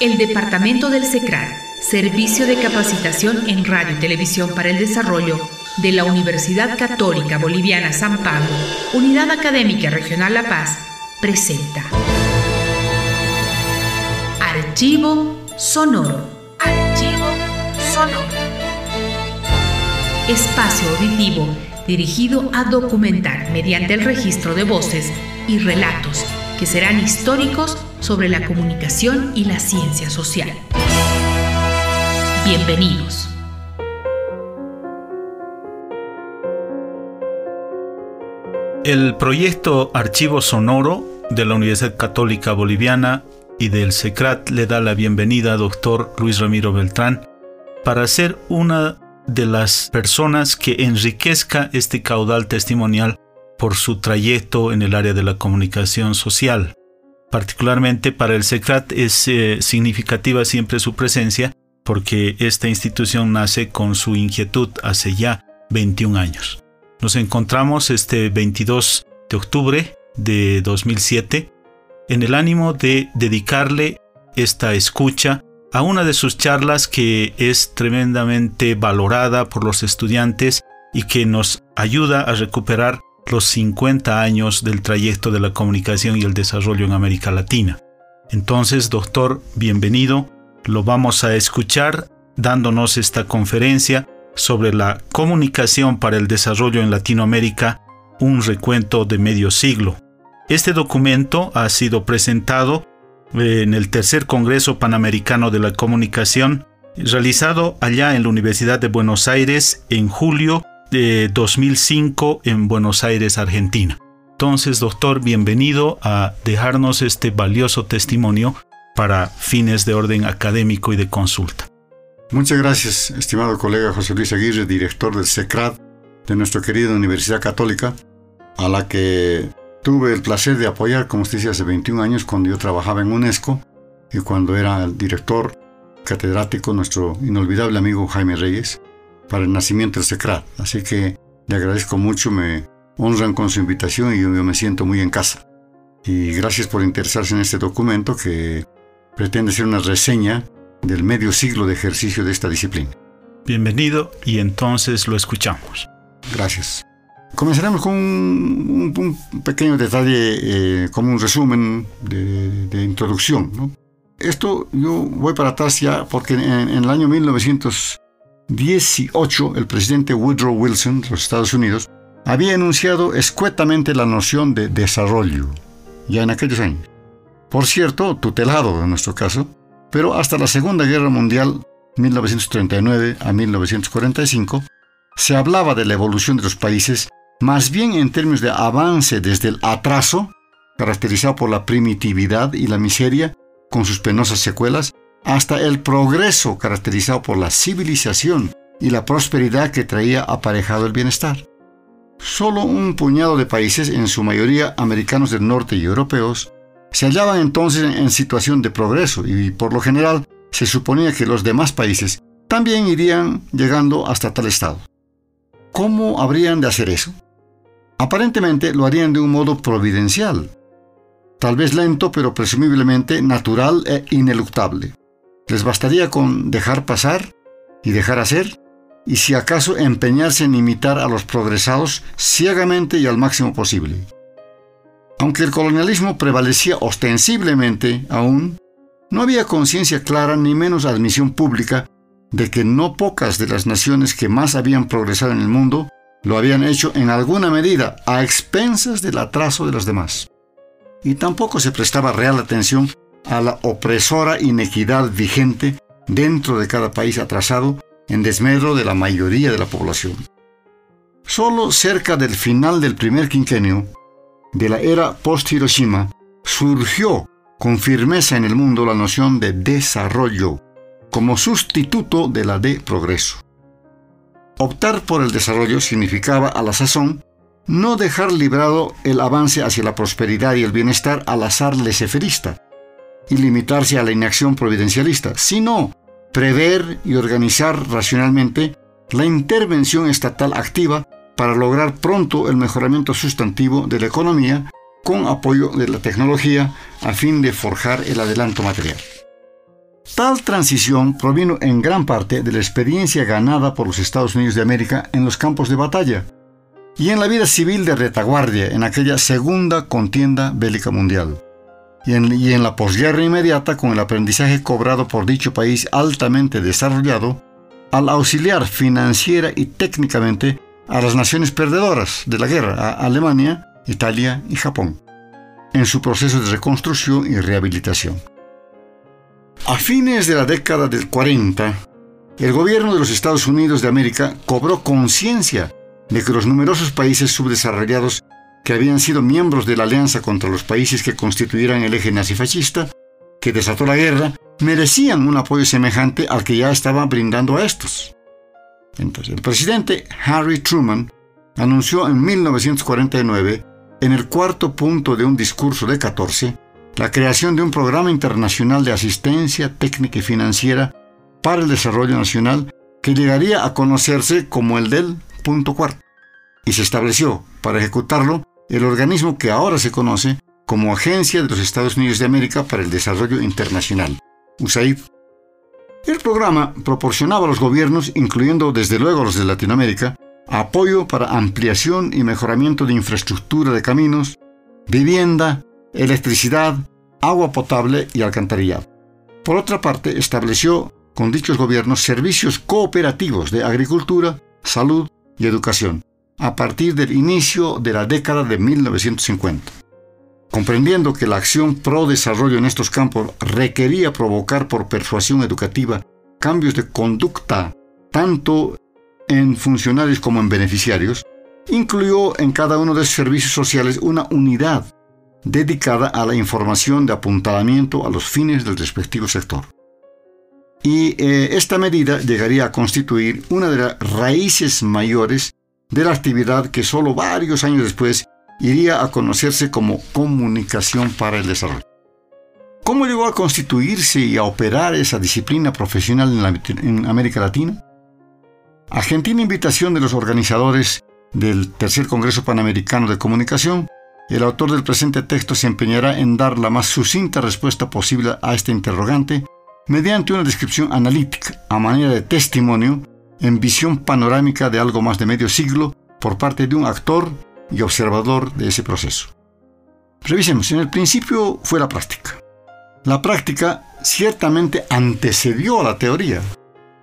El Departamento del SECRAD, Servicio de Capacitación en Radio y Televisión para el Desarrollo de la Universidad Católica Boliviana San Pablo, Unidad Académica Regional La Paz, presenta Archivo Sonoro. Archivo Sonoro. Espacio auditivo dirigido a documentar mediante el registro de voces y relatos que serán históricos sobre la comunicación y la ciencia social. Bienvenidos. El proyecto Archivo Sonoro de la Universidad Católica Boliviana y del SECRAT le da la bienvenida a doctor Luis Ramiro Beltrán para ser una de las personas que enriquezca este caudal testimonial por su trayecto en el área de la comunicación social. Particularmente para el SECRAT es eh, significativa siempre su presencia porque esta institución nace con su inquietud hace ya 21 años. Nos encontramos este 22 de octubre de 2007 en el ánimo de dedicarle esta escucha a una de sus charlas que es tremendamente valorada por los estudiantes y que nos ayuda a recuperar los 50 años del trayecto de la comunicación y el desarrollo en América Latina. Entonces, doctor, bienvenido. Lo vamos a escuchar dándonos esta conferencia sobre la comunicación para el desarrollo en Latinoamérica, un recuento de medio siglo. Este documento ha sido presentado en el tercer Congreso Panamericano de la Comunicación, realizado allá en la Universidad de Buenos Aires en julio de 2005 en Buenos Aires, Argentina. Entonces, doctor, bienvenido a dejarnos este valioso testimonio para fines de orden académico y de consulta. Muchas gracias, estimado colega José Luis Aguirre, director del SECRAD de nuestra querida Universidad Católica, a la que Tuve el placer de apoyar, como usted dice, hace 21 años cuando yo trabajaba en UNESCO y cuando era el director catedrático, nuestro inolvidable amigo Jaime Reyes, para el nacimiento del SECRAT. Así que le agradezco mucho, me honran con su invitación y yo, me siento muy en casa. Y gracias por interesarse en este documento que pretende ser una reseña del medio siglo de ejercicio de esta disciplina. Bienvenido y entonces lo escuchamos. Gracias. Comenzaremos con un, pequeño detalle, eh, como un resumen de, introducción. Esto yo voy para atrás ya porque en, el año 1918 el presidente Woodrow Wilson de los Estados Unidos había enunciado escuetamente la noción de desarrollo, ya en aquellos años. Por cierto, tutelado en nuestro caso, pero hasta la Segunda Guerra Mundial, 1939 a 1945, se hablaba de la evolución de los países más bien en términos de avance desde el atraso, caracterizado por la primitividad y la miseria, con sus penosas secuelas, hasta el progreso, caracterizado por la civilización y la prosperidad que traía aparejado el bienestar. Solo un puñado de países, en su mayoría americanos del norte y europeos, se hallaban entonces en situación de progreso y por lo general se suponía que los demás países también irían llegando hasta tal estado. ¿Cómo habrían de hacer eso? Aparentemente lo harían de un modo providencial, tal vez lento pero presumiblemente natural e ineluctable. Les bastaría con dejar pasar y dejar hacer, y si acaso empeñarse en imitar a los progresados ciegamente y al máximo posible. Aunque el colonialismo prevalecía ostensiblemente aún, no había conciencia clara ni menos admisión pública de que no pocas de las naciones que más habían progresado en el mundo lo habían hecho en alguna medida a expensas del atraso de los demás. Y tampoco se prestaba real atención a la opresora inequidad vigente dentro de cada país atrasado en desmedro de la mayoría de la población. Solo cerca del final del primer quinquenio de la era post-Hiroshima surgió con firmeza en el mundo la noción de desarrollo como sustituto de la de progreso. Optar por el desarrollo significaba a la sazón no dejar librado el avance hacia la prosperidad y el bienestar al azar leseferista y limitarse a la inacción providencialista, sino prever y organizar racionalmente la intervención estatal activa para lograr pronto el mejoramiento sustantivo de la economía con apoyo de la tecnología a fin de forjar el adelanto material. Tal transición provino en gran parte de la experiencia ganada por los Estados Unidos de América en los campos de batalla y en la vida civil de retaguardia en aquella segunda contienda bélica mundial, y en, la posguerra inmediata con el aprendizaje cobrado por dicho país altamente desarrollado al auxiliar financiera y técnicamente a las naciones perdedoras de la guerra, a Alemania, Italia y Japón, en su proceso de reconstrucción y rehabilitación. A fines de la década del 40, el gobierno de los Estados Unidos de América cobró conciencia de que los numerosos países subdesarrollados que habían sido miembros de la alianza contra los países que constituyeran el eje nazifascista, que desató la guerra, merecían un apoyo semejante al que ya estaba brindando a estos. Entonces, el presidente Harry Truman anunció en 1949, en el cuarto punto de un discurso de 14, la creación de un programa internacional de asistencia técnica y financiera para el desarrollo nacional que llegaría a conocerse como el del punto cuarto, y se estableció, para ejecutarlo, el organismo que ahora se conoce como Agencia de los Estados Unidos de América para el Desarrollo Internacional, USAID. El programa proporcionaba a los gobiernos, incluyendo desde luego los de Latinoamérica, apoyo para ampliación y mejoramiento de infraestructura de caminos, vivienda, electricidad, agua potable y alcantarillado. Por otra parte, estableció con dichos gobiernos servicios cooperativos de agricultura, salud y educación, a partir del inicio de la década de 1950. Comprendiendo que la acción pro desarrollo en estos campos requería provocar por persuasión educativa cambios de conducta tanto en funcionarios como en beneficiarios, incluyó en cada uno de sus servicios sociales una unidad dedicada a la información de apuntalamiento a los fines del respectivo sector. Y eh, esta medida llegaría a constituir una de las raíces mayores de la actividad que solo varios años después iría a conocerse como comunicación para el desarrollo. ¿Cómo llegó a constituirse y a operar esa disciplina profesional en, América Latina? A gentil invitación de los organizadores del Tercer Congreso Panamericano de Comunicación, el autor del presente texto se empeñará en dar la más sucinta respuesta posible a este interrogante mediante una descripción analítica a manera de testimonio en visión panorámica de algo más de medio siglo por parte de un actor y observador de ese proceso. Revisemos, en el principio fue la práctica. La práctica ciertamente antecedió a la teoría.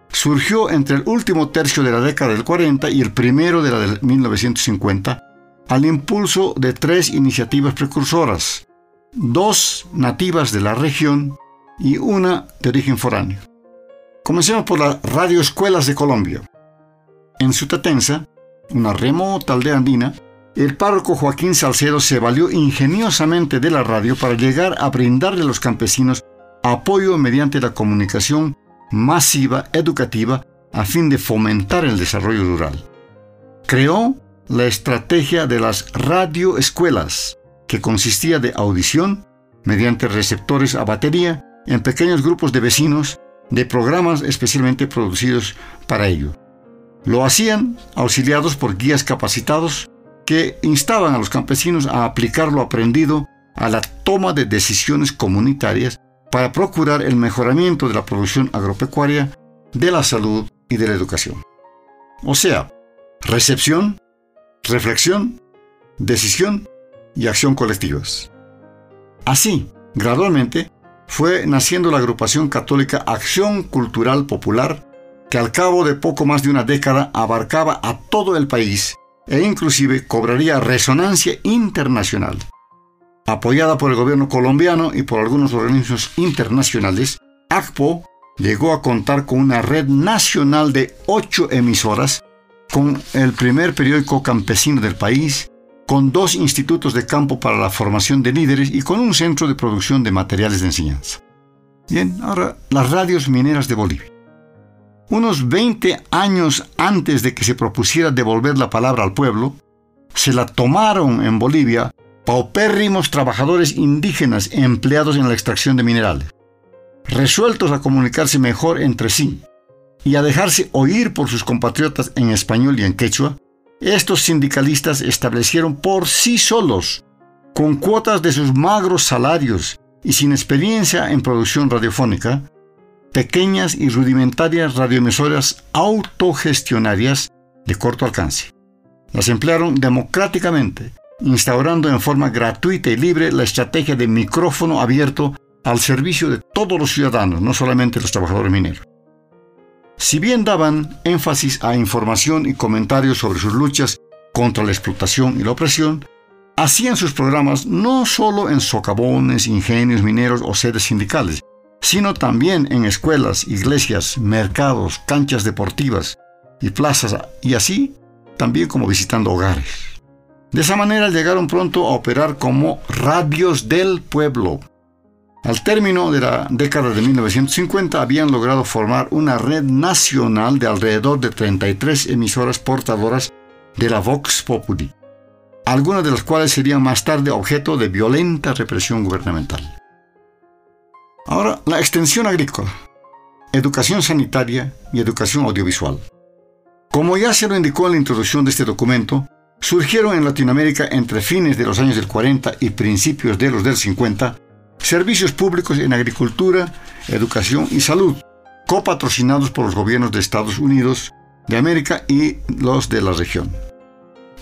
Surgió entre el último tercio de la década del 40 y el primero de la del 1950 al impulso de tres iniciativas precursoras, dos nativas de la región y una de origen foráneo. Comencemos por las radioescuelas de Colombia. En Sutatensa, una remota aldea andina, el párroco Joaquín Salcedo se valió ingeniosamente de la radio para llegar a brindarle a los campesinos apoyo mediante la comunicación masiva educativa a fin de fomentar el desarrollo rural. Creó la estrategia de las radioescuelas, que consistía de audición mediante receptores a batería en pequeños grupos de vecinos de programas especialmente producidos para ello. Lo hacían auxiliados por guías capacitados que instaban a los campesinos a aplicar lo aprendido a la toma de decisiones comunitarias para procurar el mejoramiento de la producción agropecuaria, de la salud y de la educación. O sea, recepción, reflexión, decisión y acción colectivas. Así, gradualmente, fue naciendo la agrupación católica Acción Cultural Popular, que al cabo de poco más de una década abarcaba a todo el país e inclusive cobraría resonancia internacional. Apoyada por el gobierno colombiano y por algunos organismos internacionales, ACPO llegó a contar con una red nacional de ocho emisoras con el primer periódico campesino del país, con dos institutos de campo para la formación de líderes y con un centro de producción de materiales de enseñanza. Bien, ahora las radios mineras de Bolivia. Unos 20 años antes de que se propusiera devolver la palabra al pueblo, se la tomaron en Bolivia paupérrimos trabajadores indígenas empleados en la extracción de minerales, resueltos a comunicarse mejor entre sí y a dejarse oír por sus compatriotas en español y en quechua, estos sindicalistas establecieron por sí solos, con cuotas de sus magros salarios y sin experiencia en producción radiofónica, pequeñas y rudimentarias radioemisoras autogestionarias de corto alcance. Las emplearon democráticamente, instaurando en forma gratuita y libre la estrategia de micrófono abierto al servicio de todos los ciudadanos, no solamente los trabajadores mineros. Si bien daban énfasis a información y comentarios sobre sus luchas contra la explotación y la opresión, hacían sus programas no solo en socavones, ingenios mineros o sedes sindicales, sino también en escuelas, iglesias, mercados, canchas deportivas y plazas, y así también como visitando hogares. De esa manera llegaron pronto a operar como radios del pueblo, al término de la década de 1950 habían logrado formar una red nacional de alrededor de 33 emisoras portadoras de la Vox Populi, algunas de las cuales serían más tarde objeto de violenta represión gubernamental. Ahora, la extensión agrícola, educación sanitaria y educación audiovisual. Como ya se lo indicó en la introducción de este documento, surgieron en Latinoamérica entre fines de los años del 40 y principios de los del 50 servicios públicos en agricultura, educación y salud, copatrocinados por los gobiernos de Estados Unidos de América y los de la región.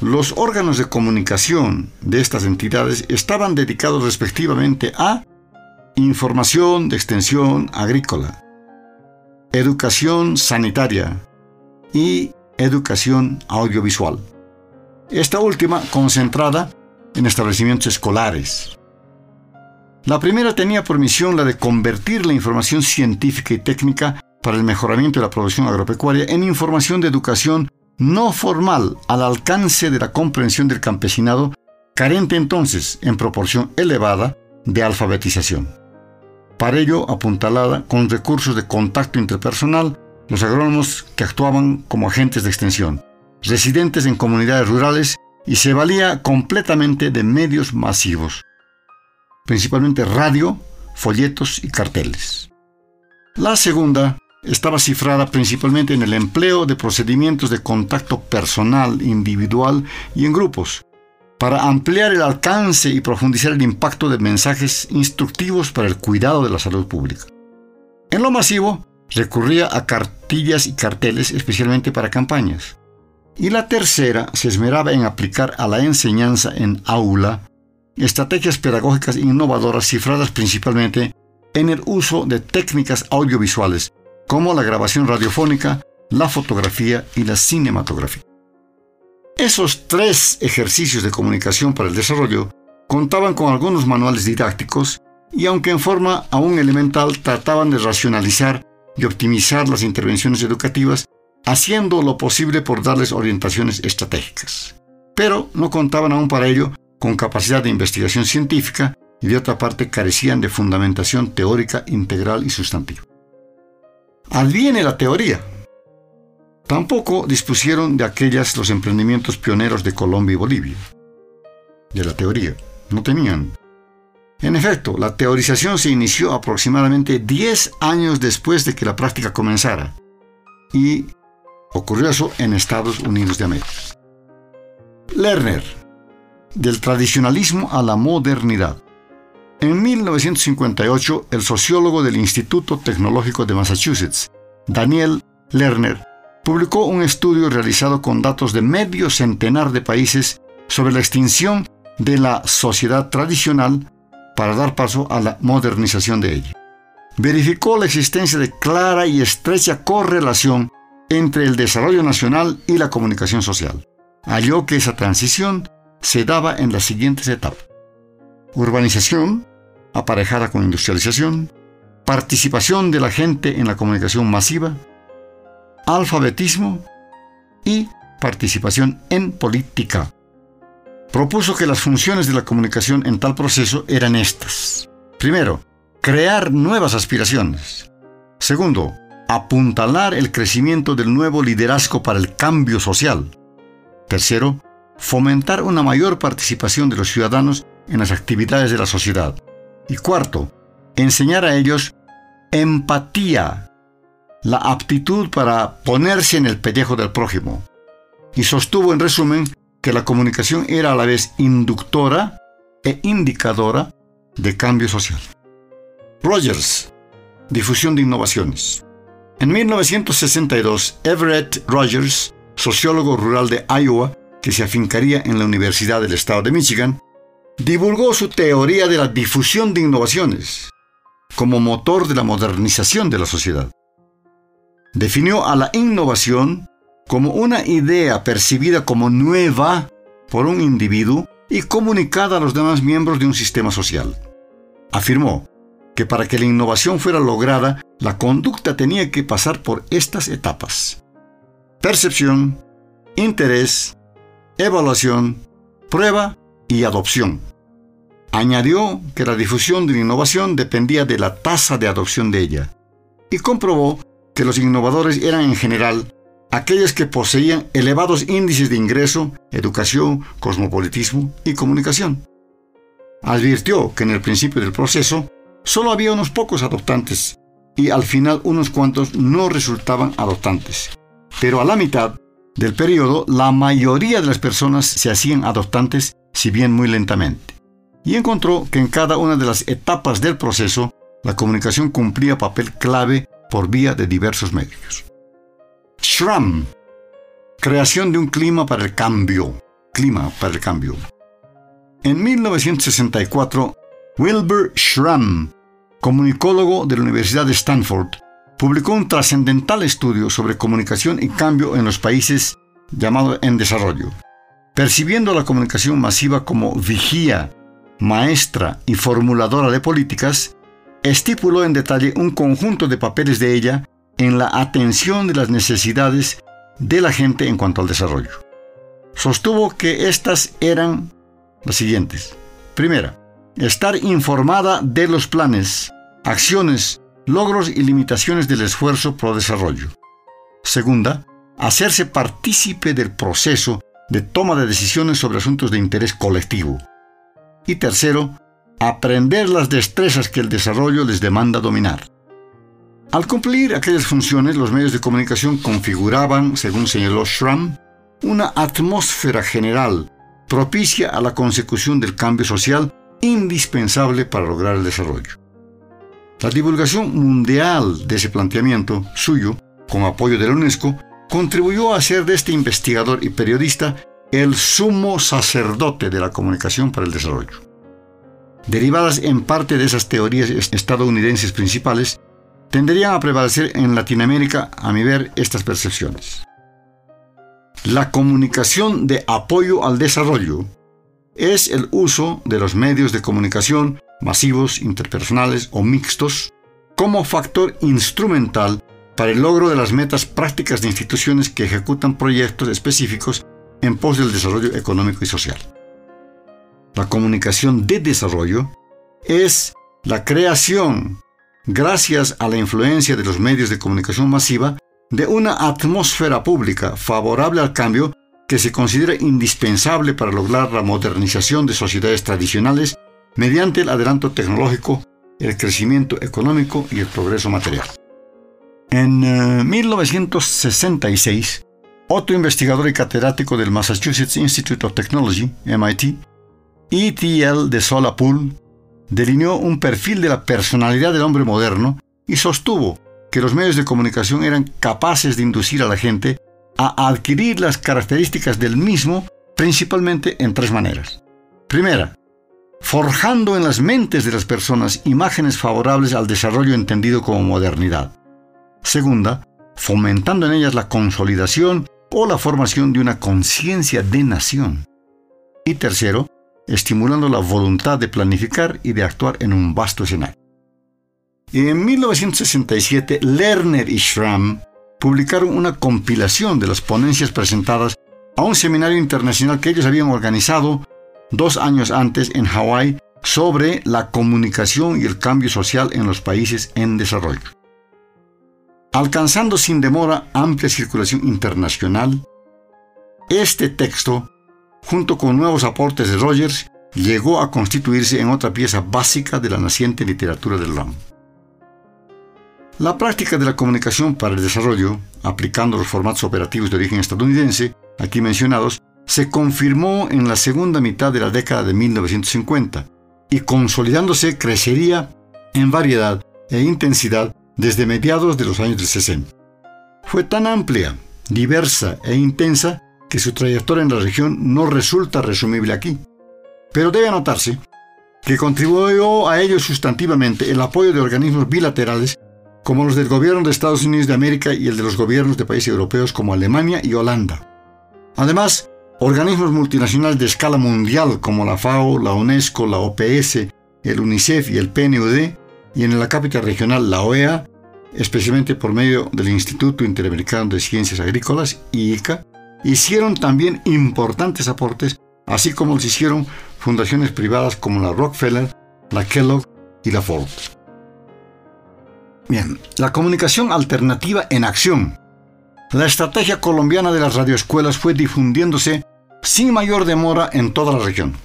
Los órganos de comunicación de estas entidades estaban dedicados respectivamente a información de extensión agrícola, educación sanitaria y educación audiovisual. Esta última concentrada en establecimientos escolares. La primera tenía por misión la de convertir la información científica y técnica para el mejoramiento de la producción agropecuaria en información de educación no formal al alcance de la comprensión del campesinado, carente entonces, en proporción elevada, de alfabetización. Para ello, apuntalada con recursos de contacto interpersonal, los agrónomos que actuaban como agentes de extensión, residentes en comunidades rurales y se valía completamente de medios masivos principalmente radio, folletos y carteles. La segunda estaba cifrada principalmente en el empleo de procedimientos de contacto personal, individual y en grupos, para ampliar el alcance y profundizar el impacto de mensajes instructivos para el cuidado de la salud pública. En lo masivo, recurría a cartillas y carteles especialmente para campañas. Y la tercera se esmeraba en aplicar a la enseñanza en aula estrategias pedagógicas innovadoras cifradas principalmente en el uso de técnicas audiovisuales como la grabación radiofónica, la fotografía y la cinematografía. Esos tres ejercicios de comunicación para el desarrollo contaban con algunos manuales didácticos y aunque en forma aún elemental trataban de racionalizar y optimizar las intervenciones educativas, haciendo lo posible por darles orientaciones estratégicas. Pero no contaban aún para ello con capacidad de investigación científica y de otra parte carecían de fundamentación teórica integral y sustantiva. Adviene la teoría. Tampoco dispusieron de aquellas los emprendimientos pioneros de Colombia y Bolivia. De la teoría. No tenían. En efecto, la teorización se inició aproximadamente 10 años después de que la práctica comenzara. Y ocurrió eso en Estados Unidos de América. Lerner, del tradicionalismo a la modernidad. En 1958, el sociólogo del Instituto Tecnológico de Massachusetts, Daniel Lerner, publicó un estudio realizado con datos de medio centenar de países sobre la extinción de la sociedad tradicional para dar paso a la modernización de ella. Verificó la existencia de clara y estrecha correlación entre el desarrollo nacional y la comunicación social. Halló que esa transición se daba en las siguientes etapas. Urbanización, aparejada con industrialización, participación de la gente en la comunicación masiva, alfabetismo y participación en política. Propuso que las funciones de la comunicación en tal proceso eran estas. Primero, crear nuevas aspiraciones. Segundo, apuntalar el crecimiento del nuevo liderazgo para el cambio social. Tercero, fomentar una mayor participación de los ciudadanos en las actividades de la sociedad. Y cuarto, enseñar a ellos empatía, la aptitud para ponerse en el pellejo del prójimo. Y sostuvo en resumen que la comunicación era a la vez inductora e indicadora de cambio social. Rogers, difusión de innovaciones. En 1962, Everett Rogers, sociólogo rural de Iowa, que se afincaría en la Universidad del Estado de Michigan, divulgó su teoría de la difusión de innovaciones como motor de la modernización de la sociedad. Definió a la innovación como una idea percibida como nueva por un individuo y comunicada a los demás miembros de un sistema social. Afirmó que para que la innovación fuera lograda, la conducta tenía que pasar por estas etapas. Percepción, interés, evaluación, prueba y adopción. Añadió que la difusión de la innovación dependía de la tasa de adopción de ella y comprobó que los innovadores eran en general aquellos que poseían elevados índices de ingreso, educación, cosmopolitismo y comunicación. Advirtió que en el principio del proceso solo había unos pocos adoptantes y al final unos cuantos no resultaban adoptantes. Pero a la mitad del periodo la mayoría de las personas se hacían adoptantes, si bien muy lentamente. Y encontró que en cada una de las etapas del proceso la comunicación cumplía papel clave por vía de diversos medios. Schramm, creación de un clima para el cambio. Clima para el cambio. En 1964, Wilbur Schramm, comunicólogo de la Universidad de Stanford, publicó un trascendental estudio sobre comunicación y cambio en los países llamado en desarrollo. Percibiendo la comunicación masiva como vigía, maestra y formuladora de políticas, estipuló en detalle un conjunto de papeles de ella en la atención de las necesidades de la gente en cuanto al desarrollo. Sostuvo que estas eran las siguientes. Primera, estar informada de los planes, acciones, logros y limitaciones del esfuerzo pro desarrollo. Segunda, hacerse partícipe del proceso de toma de decisiones sobre asuntos de interés colectivo. Y tercero, aprender las destrezas que el desarrollo les demanda dominar. Al cumplir aquellas funciones, los medios de comunicación configuraban, según señaló Schramm, una atmósfera general propicia a la consecución del cambio social indispensable para lograr el desarrollo. La divulgación mundial de ese planteamiento suyo, con apoyo de la UNESCO, contribuyó a hacer de este investigador y periodista el sumo sacerdote de la comunicación para el desarrollo. Derivadas en parte de esas teorías estadounidenses principales, tenderían a prevalecer en Latinoamérica, a mi ver, estas percepciones. La comunicación de apoyo al desarrollo es el uso de los medios de comunicación masivos, interpersonales o mixtos como factor instrumental para el logro de las metas prácticas de instituciones que ejecutan proyectos específicos en pos del desarrollo económico y social. La comunicación de desarrollo es la creación gracias a la influencia de los medios de comunicación masiva, de una atmósfera pública favorable al cambio que se considera indispensable para lograr la modernización de sociedades tradicionales mediante el adelanto tecnológico, el crecimiento económico y el progreso material. En 1966, eh, otro investigador y catedrático del Massachusetts Institute of Technology, MIT, E.T.L. de Solapool, delineó un perfil de la personalidad del hombre moderno y sostuvo que los medios de comunicación eran capaces de inducir a la gente a adquirir las características del mismo principalmente en tres maneras. Primera, forjando en las mentes de las personas imágenes favorables al desarrollo entendido como modernidad. Segunda, fomentando en ellas la consolidación o la formación de una conciencia de nación. Y tercero, estimulando la voluntad de planificar y de actuar en un vasto escenario. En 1967, Lerner y Schramm publicaron una compilación de las ponencias presentadas a un seminario internacional que ellos habían organizado dos años antes en Hawái sobre la comunicación y el cambio social en los países en desarrollo. Alcanzando sin demora amplia circulación internacional, este texto junto con nuevos aportes de Rogers, llegó a constituirse en otra pieza básica de la naciente literatura del RAM. La práctica de la comunicación para el desarrollo, aplicando los formatos operativos de origen estadounidense, aquí mencionados, se confirmó en la segunda mitad de la década de 1950 y consolidándose crecería en variedad e intensidad desde mediados de los años del 60. Fue tan amplia, diversa e intensa que su trayectoria en la región no resulta resumible aquí. Pero debe anotarse que contribuyó a ello sustantivamente el apoyo de organismos bilaterales como los del gobierno de Estados Unidos de América y el de los gobiernos de países europeos como Alemania y Holanda. Además, organismos multinacionales de escala mundial como la FAO, la UNESCO, la OPS, el UNICEF y el PNUD, y en la capital regional la OEA, especialmente por medio del Instituto Interamericano de Ciencias Agrícolas, IICA, hicieron también importantes aportes, así como los hicieron fundaciones privadas como la Rockefeller, la Kellogg y la Ford. Bien, la comunicación alternativa en acción. La estrategia colombiana de las radioescuelas fue difundiéndose sin mayor demora en toda la región.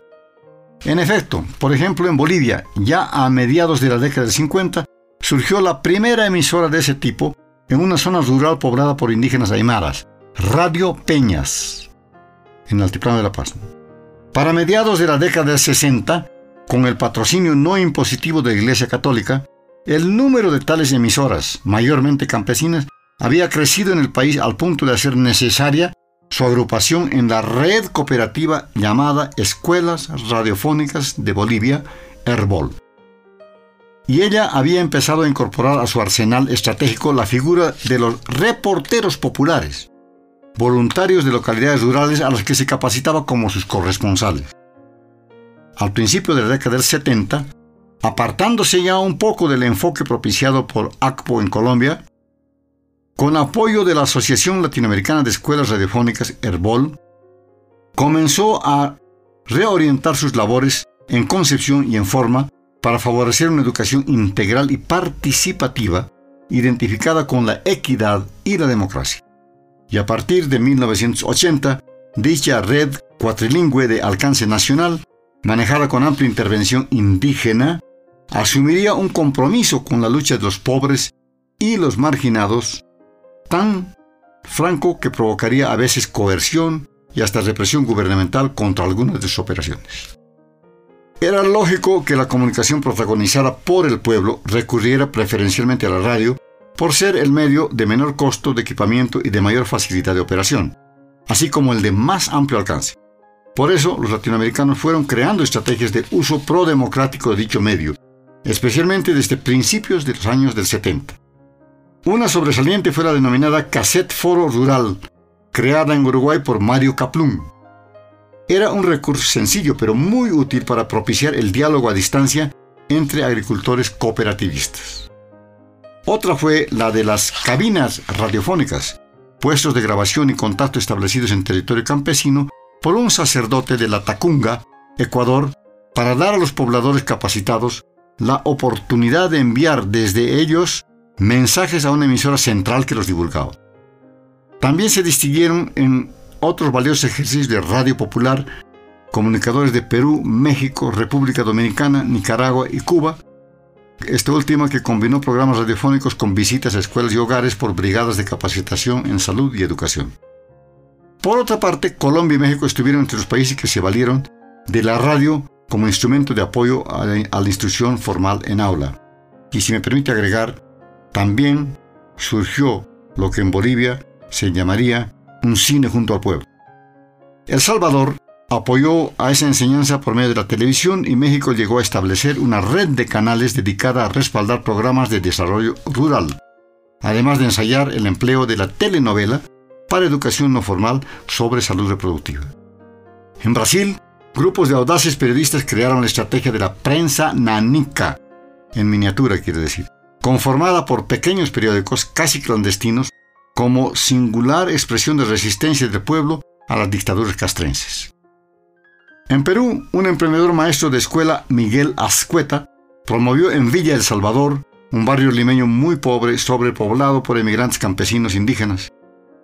En efecto, por ejemplo, en Bolivia, ya a mediados de la década del 50, surgió la primera emisora de ese tipo en una zona rural poblada por indígenas aymaras, Radio Peñas, en el Altiplano de La Paz. Para mediados de la década del 60, con el patrocinio no impositivo de la Iglesia Católica, el número de tales emisoras, mayormente campesinas, había crecido en el país al punto de hacer necesaria su agrupación en la red cooperativa llamada Escuelas Radiofónicas de Bolivia, Herbol. Y ella había empezado a incorporar a su arsenal estratégico la figura de los reporteros populares, voluntarios de localidades rurales a los que se capacitaba como sus corresponsales. Al principio de la década del 70, apartándose ya un poco del enfoque propiciado por ACPO en Colombia, con apoyo de la Asociación Latinoamericana de Escuelas Radiofónicas, Herbol, comenzó a reorientar sus labores en concepción y en forma para favorecer una educación integral y participativa identificada con la equidad y la democracia. Y a partir de 1980, dicha red cuatrilingüe de alcance nacional, manejada con amplia intervención indígena, asumiría un compromiso con la lucha de los pobres y los marginados, tan franco que provocaría a veces coerción y hasta represión gubernamental contra algunas de sus operaciones. Era lógico que la comunicación protagonizada por el pueblo recurriera preferencialmente a la radio por ser el medio de menor costo de equipamiento y de mayor facilidad de operación, así como el de más amplio alcance. Por eso, los latinoamericanos fueron creando estrategias de uso pro-democrático de dicho medio, especialmente desde principios de los años del 70. Una sobresaliente fue la denominada Cassette Foro Rural, creada en Uruguay por Mario Kaplun. Era un recurso sencillo pero muy útil para propiciar el diálogo a distancia entre agricultores cooperativistas. Otra fue la de las cabinas radiofónicas, puestos de grabación y contacto establecidos en territorio campesino por un sacerdote de la Tacunga, Ecuador, para dar a los pobladores capacitados la oportunidad de enviar desde ellos mensajes a una emisora central que los divulgaba. También se distinguieron en otros valiosos ejercicios de radio popular comunicadores de Perú, México, República Dominicana, Nicaragua y Cuba, este último que combinó programas radiofónicos con visitas a escuelas y hogares por brigadas de capacitación en salud y educación. Por otra parte, Colombia y México estuvieron entre los países que se valieron de la radio como instrumento de apoyo a la, instrucción formal en aula. Y si me permite agregar, también surgió lo que en Bolivia se llamaría un cine junto al pueblo. El Salvador apoyó a esa enseñanza por medio de la televisión y México llegó a establecer una red de canales dedicada a respaldar programas de desarrollo rural, además de ensayar el empleo de la telenovela para educación no formal sobre salud reproductiva. En Brasil, grupos de audaces periodistas crearon la estrategia de la prensa nanica, en miniatura quiere decir, conformada por pequeños periódicos casi clandestinos como singular expresión de resistencia del pueblo a las dictaduras castrenses. En Perú, un emprendedor maestro de escuela, Miguel Ascueta, promovió en Villa El Salvador, un barrio limeño muy pobre, sobrepoblado por emigrantes campesinos indígenas,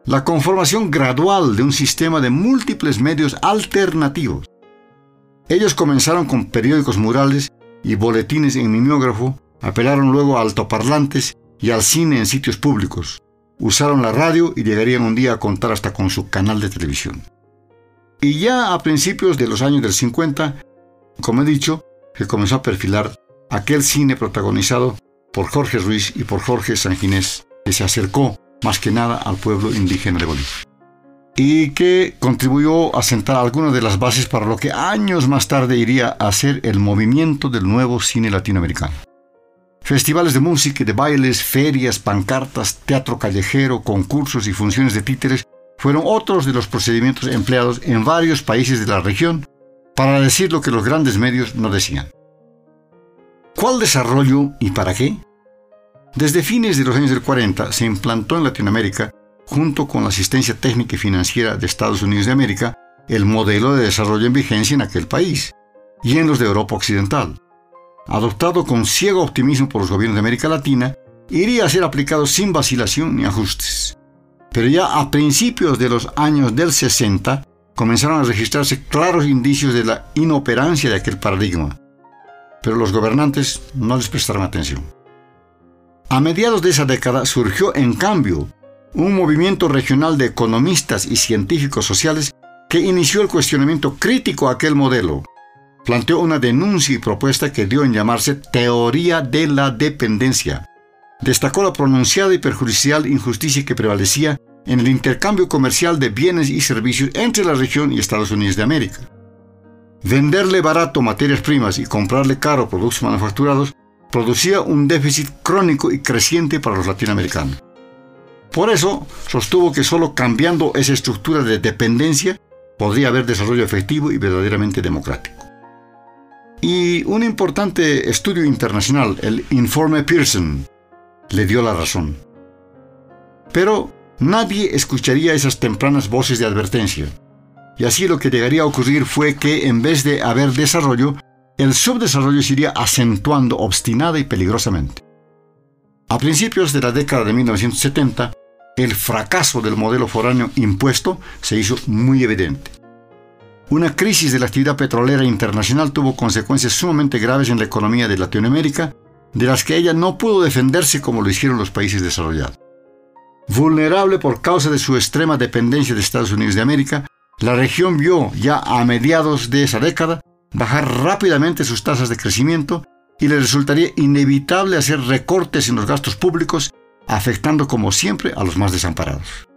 la conformación gradual de un sistema de múltiples medios alternativos. Ellos comenzaron con periódicos murales y boletines en mimeógrafo, apelaron luego a altoparlantes y al cine en sitios públicos, usaron la radio y llegarían un día a contar hasta con su canal de televisión. Y ya a principios de los años del 50, como he dicho, se comenzó a perfilar aquel cine protagonizado por Jorge Ruiz y por Jorge Sanginés, que se acercó más que nada al pueblo indígena de Bolivia y que contribuyó a sentar algunas de las bases para lo que años más tarde iría a ser el movimiento del nuevo cine latinoamericano. Festivales de música de bailes, ferias, pancartas, teatro callejero, concursos y funciones de títeres fueron otros de los procedimientos empleados en varios países de la región para decir lo que los grandes medios no decían. ¿Cuál desarrollo y para qué? Desde fines de los años del 40 se implantó en Latinoamérica junto con la asistencia técnica y financiera de Estados Unidos de América, el modelo de desarrollo en vigencia en aquel país y en los de Europa Occidental. Adoptado con ciego optimismo por los gobiernos de América Latina, iría a ser aplicado sin vacilación ni ajustes. Pero ya a principios de los años del 60 comenzaron a registrarse claros indicios de la inoperancia de aquel paradigma, pero los gobernantes no les prestaron atención. A mediados de esa década surgió en cambio un movimiento regional de economistas y científicos sociales que inició el cuestionamiento crítico a aquel modelo. Planteó una denuncia y propuesta que dio en llamarse teoría de la dependencia. Destacó la pronunciada y perjudicial injusticia que prevalecía en el intercambio comercial de bienes y servicios entre la región y Estados Unidos de América. Venderle barato materias primas y comprarle caro productos manufacturados producía un déficit crónico y creciente para los latinoamericanos. Por eso sostuvo que solo cambiando esa estructura de dependencia podría haber desarrollo efectivo y verdaderamente democrático. Y un importante estudio internacional, el Informe Pearson, le dio la razón. Pero nadie escucharía esas tempranas voces de advertencia. Y así lo que llegaría a ocurrir fue que en vez de haber desarrollo, el subdesarrollo se iría acentuando obstinada y peligrosamente. A principios de la década de 1970, el fracaso del modelo foráneo impuesto se hizo muy evidente. Una crisis de la actividad petrolera internacional tuvo consecuencias sumamente graves en la economía de Latinoamérica, de las que ella no pudo defenderse como lo hicieron los países desarrollados. Vulnerable por causa de su extrema dependencia de Estados Unidos de América, la región vio ya a mediados de esa década bajar rápidamente sus tasas de crecimiento y le resultaría inevitable hacer recortes en los gastos públicos afectando como siempre a los más desamparados.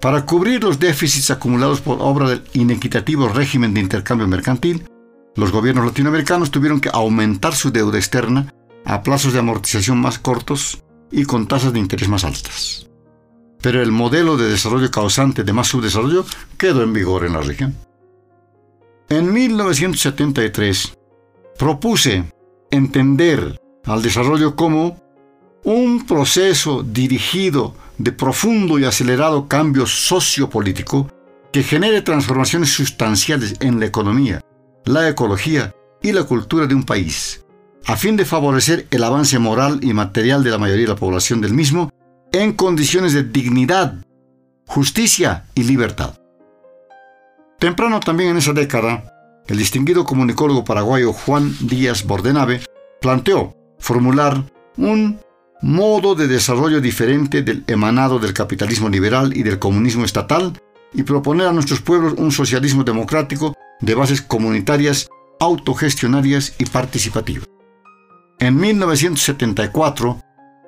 Para cubrir los déficits acumulados por obra del inequitativo régimen de intercambio mercantil, los gobiernos latinoamericanos tuvieron que aumentar su deuda externa a plazos de amortización más cortos y con tasas de interés más altas. Pero el modelo de desarrollo causante de más subdesarrollo quedó en vigor en la región. En 1973 propuse entender al desarrollo como un proceso dirigido de profundo y acelerado cambio sociopolítico que genere transformaciones sustanciales en la economía, la ecología y la cultura de un país, a fin de favorecer el avance moral y material de la mayoría de la población del mismo en condiciones de dignidad, justicia y libertad. Temprano también en esa década, el distinguido comunicólogo paraguayo Juan Díaz Bordenave planteó formular un modo de desarrollo diferente del emanado del capitalismo liberal y del comunismo estatal y proponer a nuestros pueblos un socialismo democrático de bases comunitarias, autogestionarias y participativas. En 1974,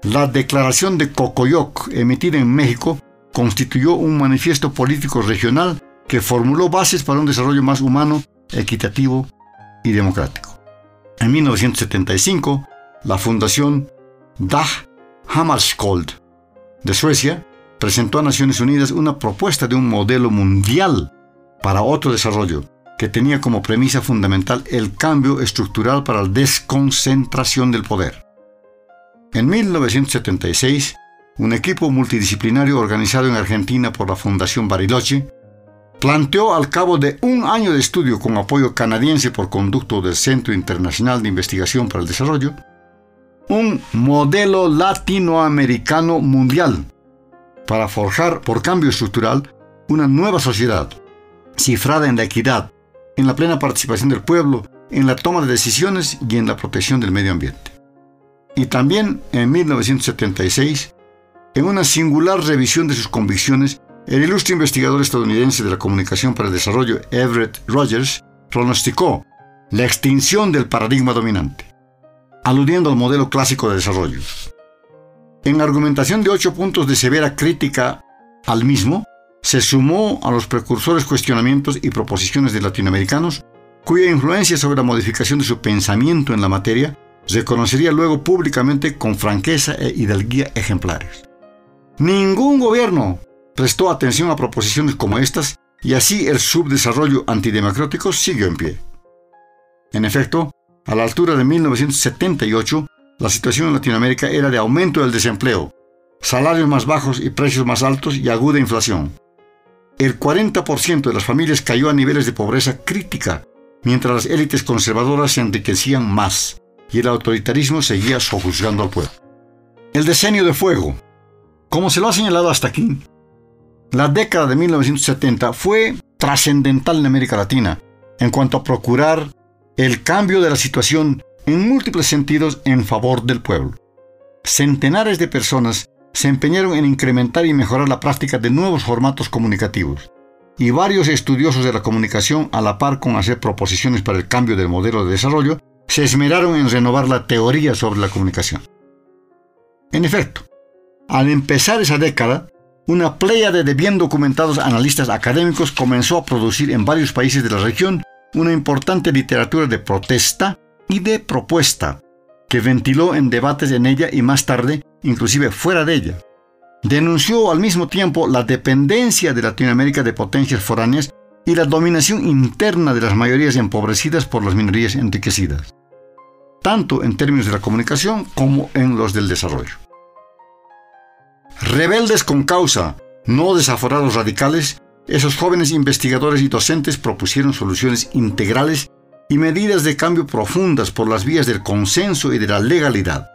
la Declaración de Cocoyoc, emitida en México, constituyó un manifiesto político regional que formuló bases para un desarrollo más humano, equitativo y democrático. En 1975, la Fundación Dag Hammarskjöld de Suecia presentó a Naciones Unidas una propuesta de un modelo mundial para otro desarrollo que tenía como premisa fundamental el cambio estructural para la desconcentración del poder. En 1976, un equipo multidisciplinario organizado en Argentina por la Fundación Bariloche planteó al cabo de un año de estudio con apoyo canadiense por conducto del Centro Internacional de Investigación para el Desarrollo un modelo latinoamericano mundial para forjar por cambio estructural una nueva sociedad, cifrada en la equidad, en la plena participación del pueblo, en la toma de decisiones y en la protección del medio ambiente. Y también en 1976, en una singular revisión de sus convicciones, el ilustre investigador estadounidense de la comunicación para el desarrollo Everett Rogers pronosticó la extinción del paradigma dominante aludiendo al modelo clásico de desarrollo. En argumentación de ocho puntos de severa crítica al mismo, se sumó a los precursores cuestionamientos y proposiciones de latinoamericanos, cuya influencia sobre la modificación de su pensamiento en la materia se conocería luego públicamente con franqueza e hidalguía ejemplares. Ningún gobierno prestó atención a proposiciones como estas y así el subdesarrollo antidemocrático siguió en pie. En efecto, a la altura de 1978, la situación en Latinoamérica era de aumento del desempleo, salarios más bajos y precios más altos y aguda inflación. El 40% de las familias cayó a niveles de pobreza crítica, mientras las élites conservadoras se enriquecían más y el autoritarismo seguía sojuzgando al pueblo. El decenio de fuego. Como se lo ha señalado hasta aquí, la década de 1970 fue trascendental en América Latina en cuanto a procurar el cambio de la situación en múltiples sentidos en favor del pueblo. Centenares de personas se empeñaron en incrementar y mejorar la práctica de nuevos formatos comunicativos, y varios estudiosos de la comunicación, a la par con hacer proposiciones para el cambio del modelo de desarrollo, se esmeraron en renovar la teoría sobre la comunicación. En efecto, al empezar esa década, una pléyade de bien documentados analistas académicos comenzó a producir en varios países de la región una importante literatura de protesta y de propuesta, que ventiló en debates en ella y más tarde, inclusive fuera de ella. Denunció al mismo tiempo la dependencia de Latinoamérica de potencias foráneas y la dominación interna de las mayorías empobrecidas por las minorías enriquecidas tanto en términos de la comunicación como en los del desarrollo. Rebeldes con causa, no desaforados radicales, esos jóvenes investigadores y docentes propusieron soluciones integrales y medidas de cambio profundas por las vías del consenso y de la legalidad,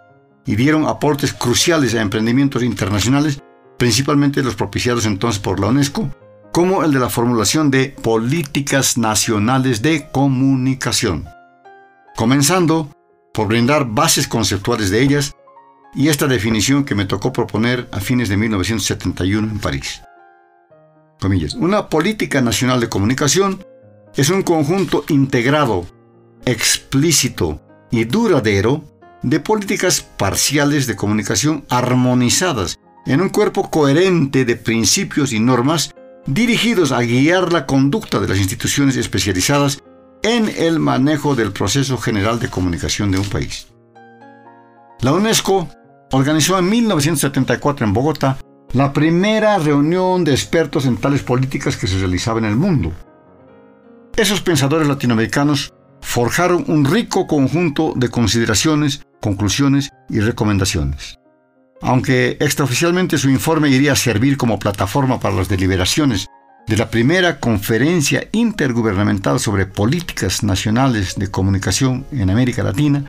y dieron aportes cruciales a emprendimientos internacionales, principalmente los propiciados entonces por la UNESCO, como el de la formulación de políticas nacionales de comunicación. Comenzando por brindar bases conceptuales de ellas y esta definición que me tocó proponer a fines de 1971 en París. Una política nacional de comunicación es un conjunto integrado, explícito y duradero de políticas parciales de comunicación armonizadas en un cuerpo coherente de principios y normas dirigidos a guiar la conducta de las instituciones especializadas en el manejo del proceso general de comunicación de un país. La UNESCO organizó en 1974 en Bogotá la primera reunión de expertos en tales políticas que se realizaba en el mundo. Esos pensadores latinoamericanos forjaron un rico conjunto de consideraciones, conclusiones y recomendaciones. Aunque extraoficialmente su informe iría a servir como plataforma para las deliberaciones de la primera conferencia intergubernamental sobre políticas nacionales de comunicación en América Latina,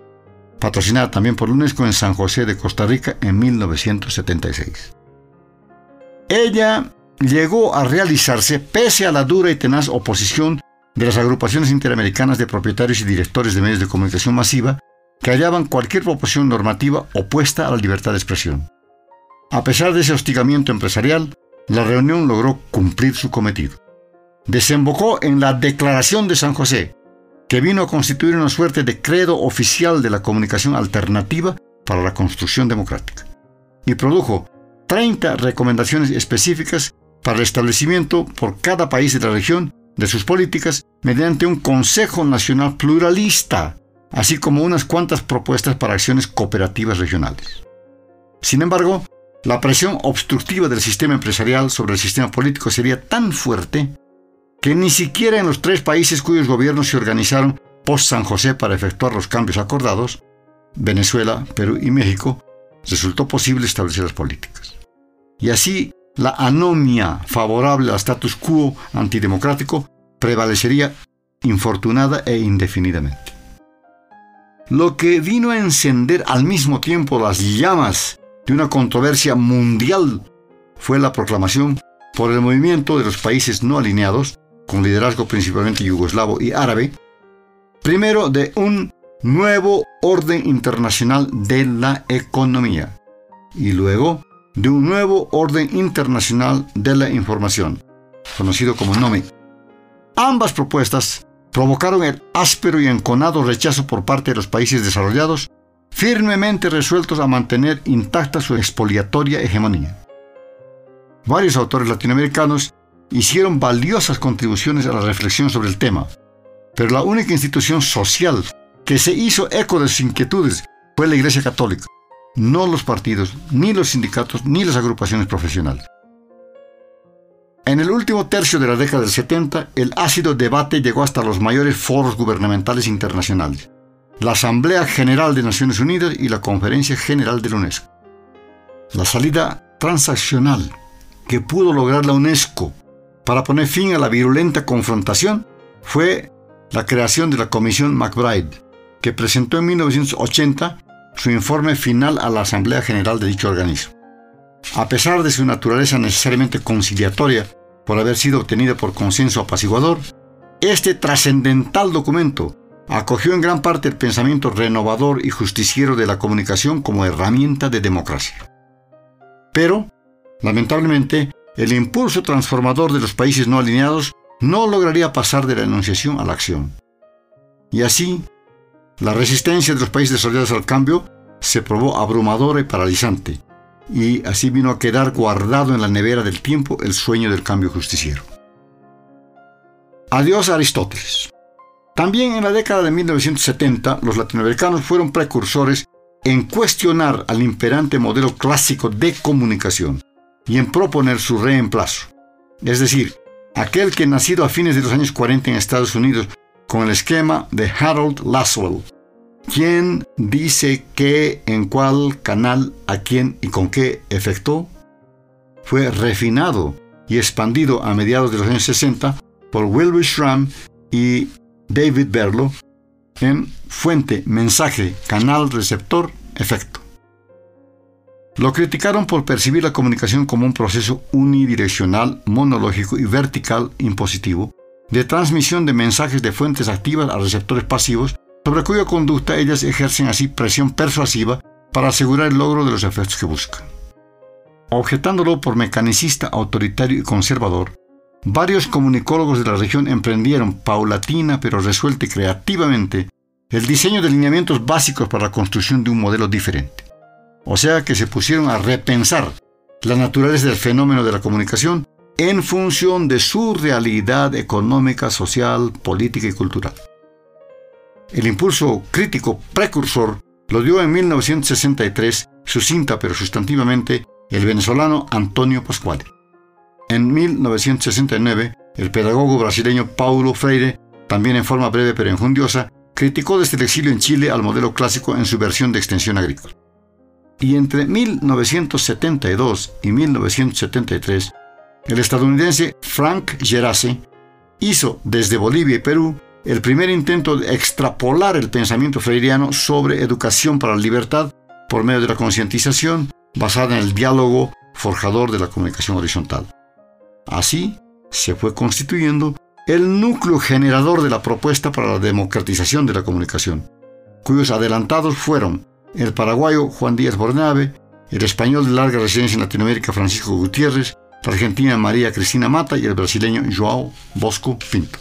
patrocinada también por UNESCO en San José de Costa Rica en 1976. Ella llegó a realizarse pese a la dura y tenaz oposición de las agrupaciones interamericanas de propietarios y directores de medios de comunicación masiva que hallaban cualquier proposición normativa opuesta a la libertad de expresión. A pesar de ese hostigamiento empresarial, la reunión logró cumplir su cometido. Desembocó en la Declaración de San José, que vino a constituir una suerte de credo oficial de la comunicación alternativa para la construcción democrática, y produjo 30 recomendaciones específicas para el establecimiento por cada país de la región de sus políticas mediante un Consejo Nacional pluralista, así como unas cuantas propuestas para acciones cooperativas regionales. Sin embargo, la presión obstructiva del sistema empresarial sobre el sistema político sería tan fuerte que ni siquiera en los tres países cuyos gobiernos se organizaron post San José para efectuar los cambios acordados, Venezuela, Perú y México, resultó posible establecer las políticas. Y así, la anomia favorable al status quo antidemocrático prevalecería infortunada e indefinidamente. Lo que vino a encender al mismo tiempo las llamas de una controversia mundial fue la proclamación por el movimiento de los países no alineados, con liderazgo principalmente yugoslavo y árabe, primero de un nuevo orden internacional de la economía y luego de un nuevo orden internacional de la información, conocido como NOMI. Ambas propuestas provocaron el áspero y enconado rechazo por parte de los países desarrollados firmemente resueltos a mantener intacta su expoliatoria hegemonía. Varios autores latinoamericanos hicieron valiosas contribuciones a la reflexión sobre el tema, pero la única institución social que se hizo eco de sus inquietudes fue la Iglesia Católica, no los partidos, ni los sindicatos, ni las agrupaciones profesionales. En el último tercio de la década del 70, el ácido debate llegó hasta los mayores foros gubernamentales internacionales, la Asamblea General de Naciones Unidas y la Conferencia General de la UNESCO. La salida transaccional que pudo lograr la UNESCO para poner fin a la virulenta confrontación fue la creación de la Comisión McBride, que presentó en 1980 su informe final a la Asamblea General de dicho organismo. A pesar de su naturaleza necesariamente conciliatoria por haber sido obtenida por consenso apaciguador, este trascendental documento acogió en gran parte el pensamiento renovador y justiciero de la comunicación como herramienta de democracia. Pero, lamentablemente, el impulso transformador de los países no alineados no lograría pasar de la enunciación a la acción. Y así, la resistencia de los países desarrollados al cambio se probó abrumadora y paralizante, y así vino a quedar guardado en la nevera del tiempo el sueño del cambio justiciero. Adiós Aristóteles. También en la década de 1970 los latinoamericanos fueron precursores en cuestionar al imperante modelo clásico de comunicación y en proponer su reemplazo. Es decir, aquel que nacido a fines de los años 40 en Estados Unidos con el esquema de Harold Laswell, quien dice qué, en cuál canal, a quién y con qué efecto, fue refinado y expandido a mediados de los años 60 por Wilbur Schramm y David Berlo en fuente, mensaje, canal, receptor, efecto. Lo criticaron por percibir la comunicación como un proceso unidireccional, monológico y vertical impositivo de transmisión de mensajes de fuentes activas a receptores pasivos, sobre cuya conducta ellas ejercen así presión persuasiva para asegurar el logro de los efectos que buscan. Objetándolo por mecanicista, autoritario y conservador, varios comunicólogos de la región emprendieron paulatina pero resuelta y creativamente el diseño de lineamientos básicos para la construcción de un modelo diferente. O sea que se pusieron a repensar la naturaleza del fenómeno de la comunicación en función de su realidad económica, social, política y cultural. El impulso crítico precursor lo dio en 1963, sucinta pero sustantivamente, el venezolano Antonio Pascuale. En 1969, el pedagogo brasileño Paulo Freire, también en forma breve pero enjundiosa, criticó desde el exilio en Chile al modelo clásico en su versión de extensión agrícola. Y entre 1972 y 1973, el estadounidense Frank Gerace hizo desde Bolivia y Perú el primer intento de extrapolar el pensamiento freiriano sobre educación para la libertad por medio de la concientización basada en el diálogo forjador de la comunicación horizontal. Así se fue constituyendo el núcleo generador de la propuesta para la democratización de la comunicación, cuyos adelantados fueron el paraguayo Juan Díaz Bornave, el español de larga residencia en Latinoamérica Francisco Gutiérrez, la argentina María Cristina Mata y el brasileño Joao Bosco Pinto.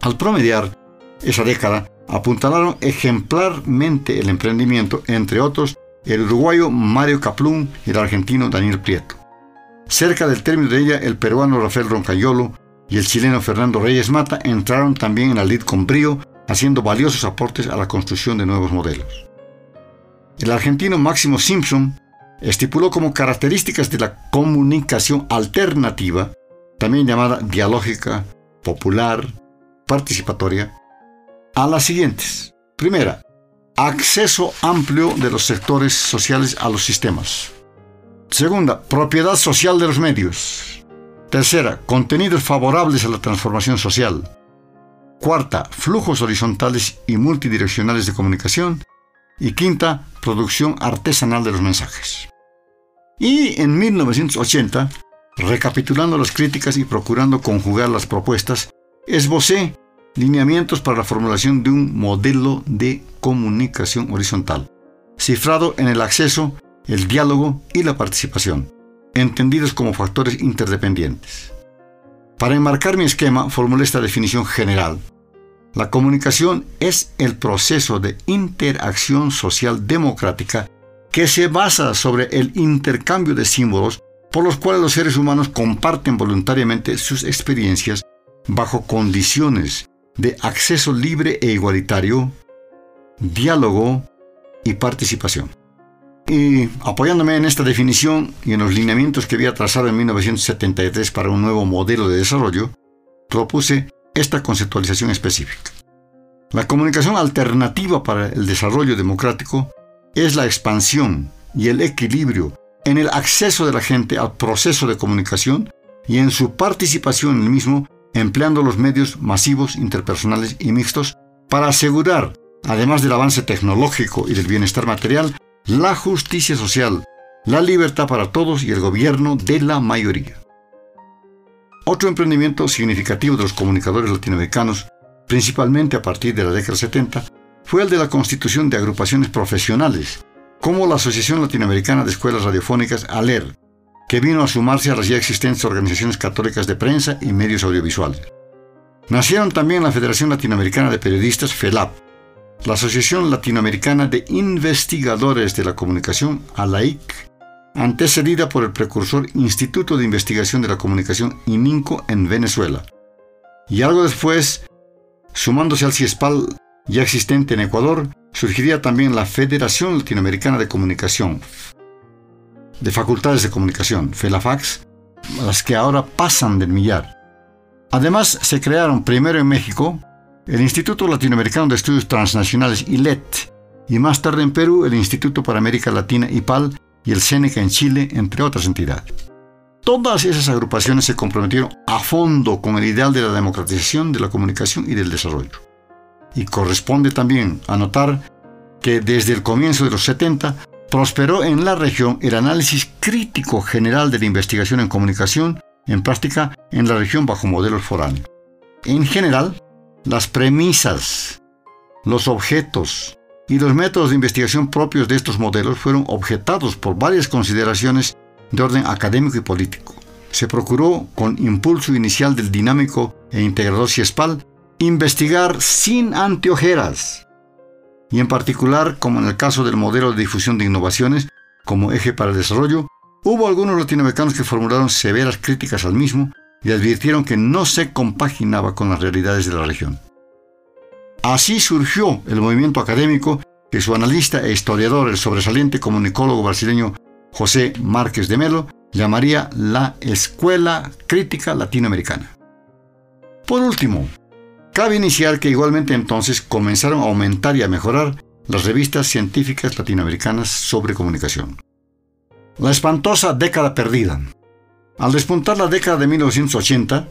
Al promediar esa década, apuntalaron ejemplarmente el emprendimiento, entre otros, el uruguayo Mario Caplún y el argentino Daniel Prieto. Cerca del término de ella, el peruano Rafael Roncayolo y el chileno Fernando Reyes Mata entraron también en la lid con brío, haciendo valiosos aportes a la construcción de nuevos modelos. El argentino Máximo Simpson estipuló como características de la comunicación alternativa, también llamada dialógica, popular, participatoria, a las siguientes. Primera, acceso amplio de los sectores sociales a los sistemas. Segunda, propiedad social de los medios. Tercera, contenidos favorables a la transformación social. Cuarta, flujos horizontales y multidireccionales de comunicación. Y quinta, producción artesanal de los mensajes. Y en 1980, recapitulando las críticas y procurando conjugar las propuestas, esbocé lineamientos para la formulación de un modelo de comunicación horizontal, cifrado en el acceso, el diálogo y la participación, entendidos como factores interdependientes. Para enmarcar mi esquema, formulé esta definición general. La comunicación es el proceso de interacción social democrática que se basa sobre el intercambio de símbolos por los cuales los seres humanos comparten voluntariamente sus experiencias bajo condiciones de acceso libre e igualitario, diálogo y participación. Y apoyándome en esta definición y en los lineamientos que había trazado en 1973 para un nuevo modelo de desarrollo, propuse esta conceptualización específica. La comunicación alternativa para el desarrollo democrático es la expansión y el equilibrio en el acceso de la gente al proceso de comunicación y en su participación en el mismo, empleando los medios masivos, interpersonales y mixtos para asegurar, además del avance tecnológico y del bienestar material, la justicia social, la libertad para todos y el gobierno de la mayoría. Otro emprendimiento significativo de los comunicadores latinoamericanos, principalmente a partir de la década 70, fue el de la constitución de agrupaciones profesionales, como la Asociación Latinoamericana de Escuelas Radiofónicas ALER, que vino a sumarse a las ya existentes organizaciones católicas de prensa y medios audiovisuales. Nacieron también la Federación Latinoamericana de Periodistas FELAP, la Asociación Latinoamericana de Investigadores de la Comunicación, ALAIC, antecedida por el precursor Instituto de Investigación de la Comunicación ININCO en Venezuela. Y algo después, sumándose al CIESPAL ya existente en Ecuador, surgiría también la Federación Latinoamericana de Comunicación, de Facultades de Comunicación, FELAFAX, las que ahora pasan del millar. Además, se crearon primero en México el Instituto Latinoamericano de Estudios Transnacionales, ILET, y más tarde en Perú el Instituto para América Latina, IPAL, y el Seneca en Chile, entre otras entidades. Todas esas agrupaciones se comprometieron a fondo con el ideal de la democratización de la comunicación y del desarrollo. Y corresponde también anotar que desde el comienzo de los 70 prosperó en la región el análisis crítico general de la investigación en comunicación en práctica en la región bajo modelos foráneos. En general, las premisas, los objetos y los métodos de investigación propios de estos modelos fueron objetados por varias consideraciones de orden académico y político. Se procuró, con impulso inicial del dinámico e integrador CIESPAL, investigar sin anteojeras, y en particular, como en el caso del modelo de difusión de innovaciones como eje para el desarrollo, hubo algunos latinoamericanos que formularon severas críticas al mismo y advirtieron que no se compaginaba con las realidades de la región. Así surgió el movimiento académico que su analista e historiador, el sobresaliente comunicólogo brasileño José Márquez de Melo, llamaría la Escuela Crítica Latinoamericana. Por último, cabe iniciar que igualmente entonces comenzaron a aumentar y a mejorar las revistas científicas latinoamericanas sobre comunicación. La espantosa década perdida. Al despuntar la década de 1980,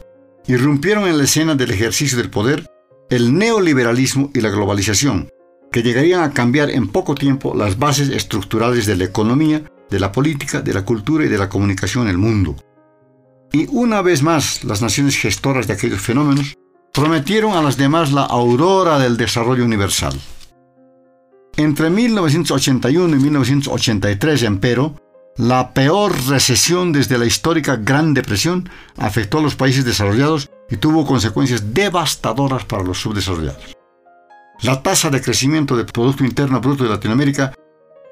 irrumpieron en la escena del ejercicio del poder el neoliberalismo y la globalización, que llegarían a cambiar en poco tiempo las bases estructurales de la economía, de la política, de la cultura y de la comunicación en el mundo. Y una vez más, las naciones gestoras de aquellos fenómenos prometieron a las demás la aurora del desarrollo universal. Entre 1981 y 1983, empero, la peor recesión desde la histórica Gran Depresión afectó a los países desarrollados y tuvo consecuencias devastadoras para los subdesarrollados. La tasa de crecimiento del Producto Interno Bruto de Latinoamérica,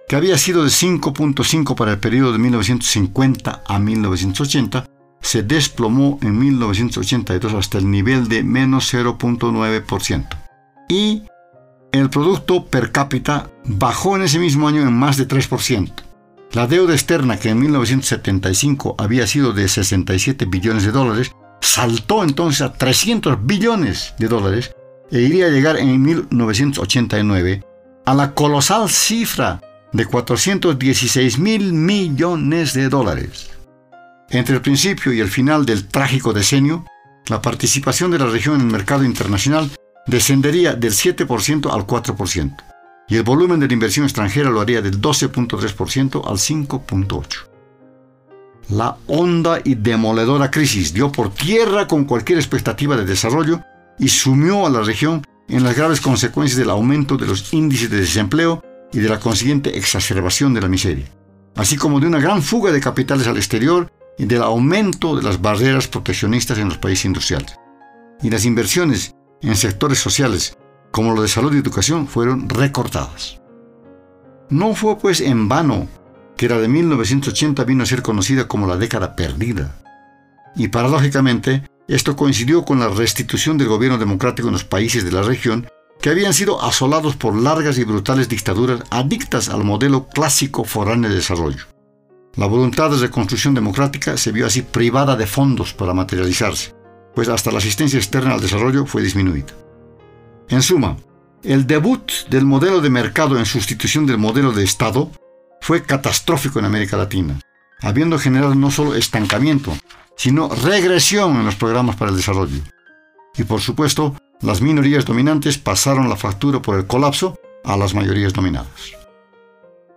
que había sido de 5.5 para el periodo de 1950 a 1980, se desplomó en 1982 hasta el nivel de menos 0.9%. Y el Producto Per cápita bajó en ese mismo año en más de 3%. La deuda externa, que en 1975 había sido de 67 billones de dólares, saltó entonces a 300 billones de dólares e iría a llegar en 1989 a la colosal cifra de 416 mil millones de dólares. Entre el principio y el final del trágico decenio, la participación de la región en el mercado internacional descendería del 7% al 4%, y el volumen de la inversión extranjera lo haría del 12.3% al 5.8%. La honda y demoledora crisis dio por tierra con cualquier expectativa de desarrollo y sumió a la región en las graves consecuencias del aumento de los índices de desempleo y de la consiguiente exacerbación de la miseria, así como de una gran fuga de capitales al exterior del aumento de las barreras proteccionistas en los países industriales. Y las inversiones en sectores sociales como los de salud y educación fueron recortadas. No fue pues en vano que la de 1980 vino a ser conocida como la década perdida. Y paradójicamente, esto coincidió con la restitución del gobierno democrático en los países de la región que habían sido asolados por largas y brutales dictaduras adictas al modelo clásico foráneo de desarrollo. La voluntad de reconstrucción democrática se vio así privada de fondos para materializarse, pues hasta la asistencia externa al desarrollo fue disminuida. En suma, el debut del modelo de mercado en sustitución del modelo de Estado fue catastrófico en América Latina, habiendo generado no solo estancamiento, sino regresión en los programas para el desarrollo. Y por supuesto, las minorías dominantes pasaron la factura por el colapso a las mayorías dominadas.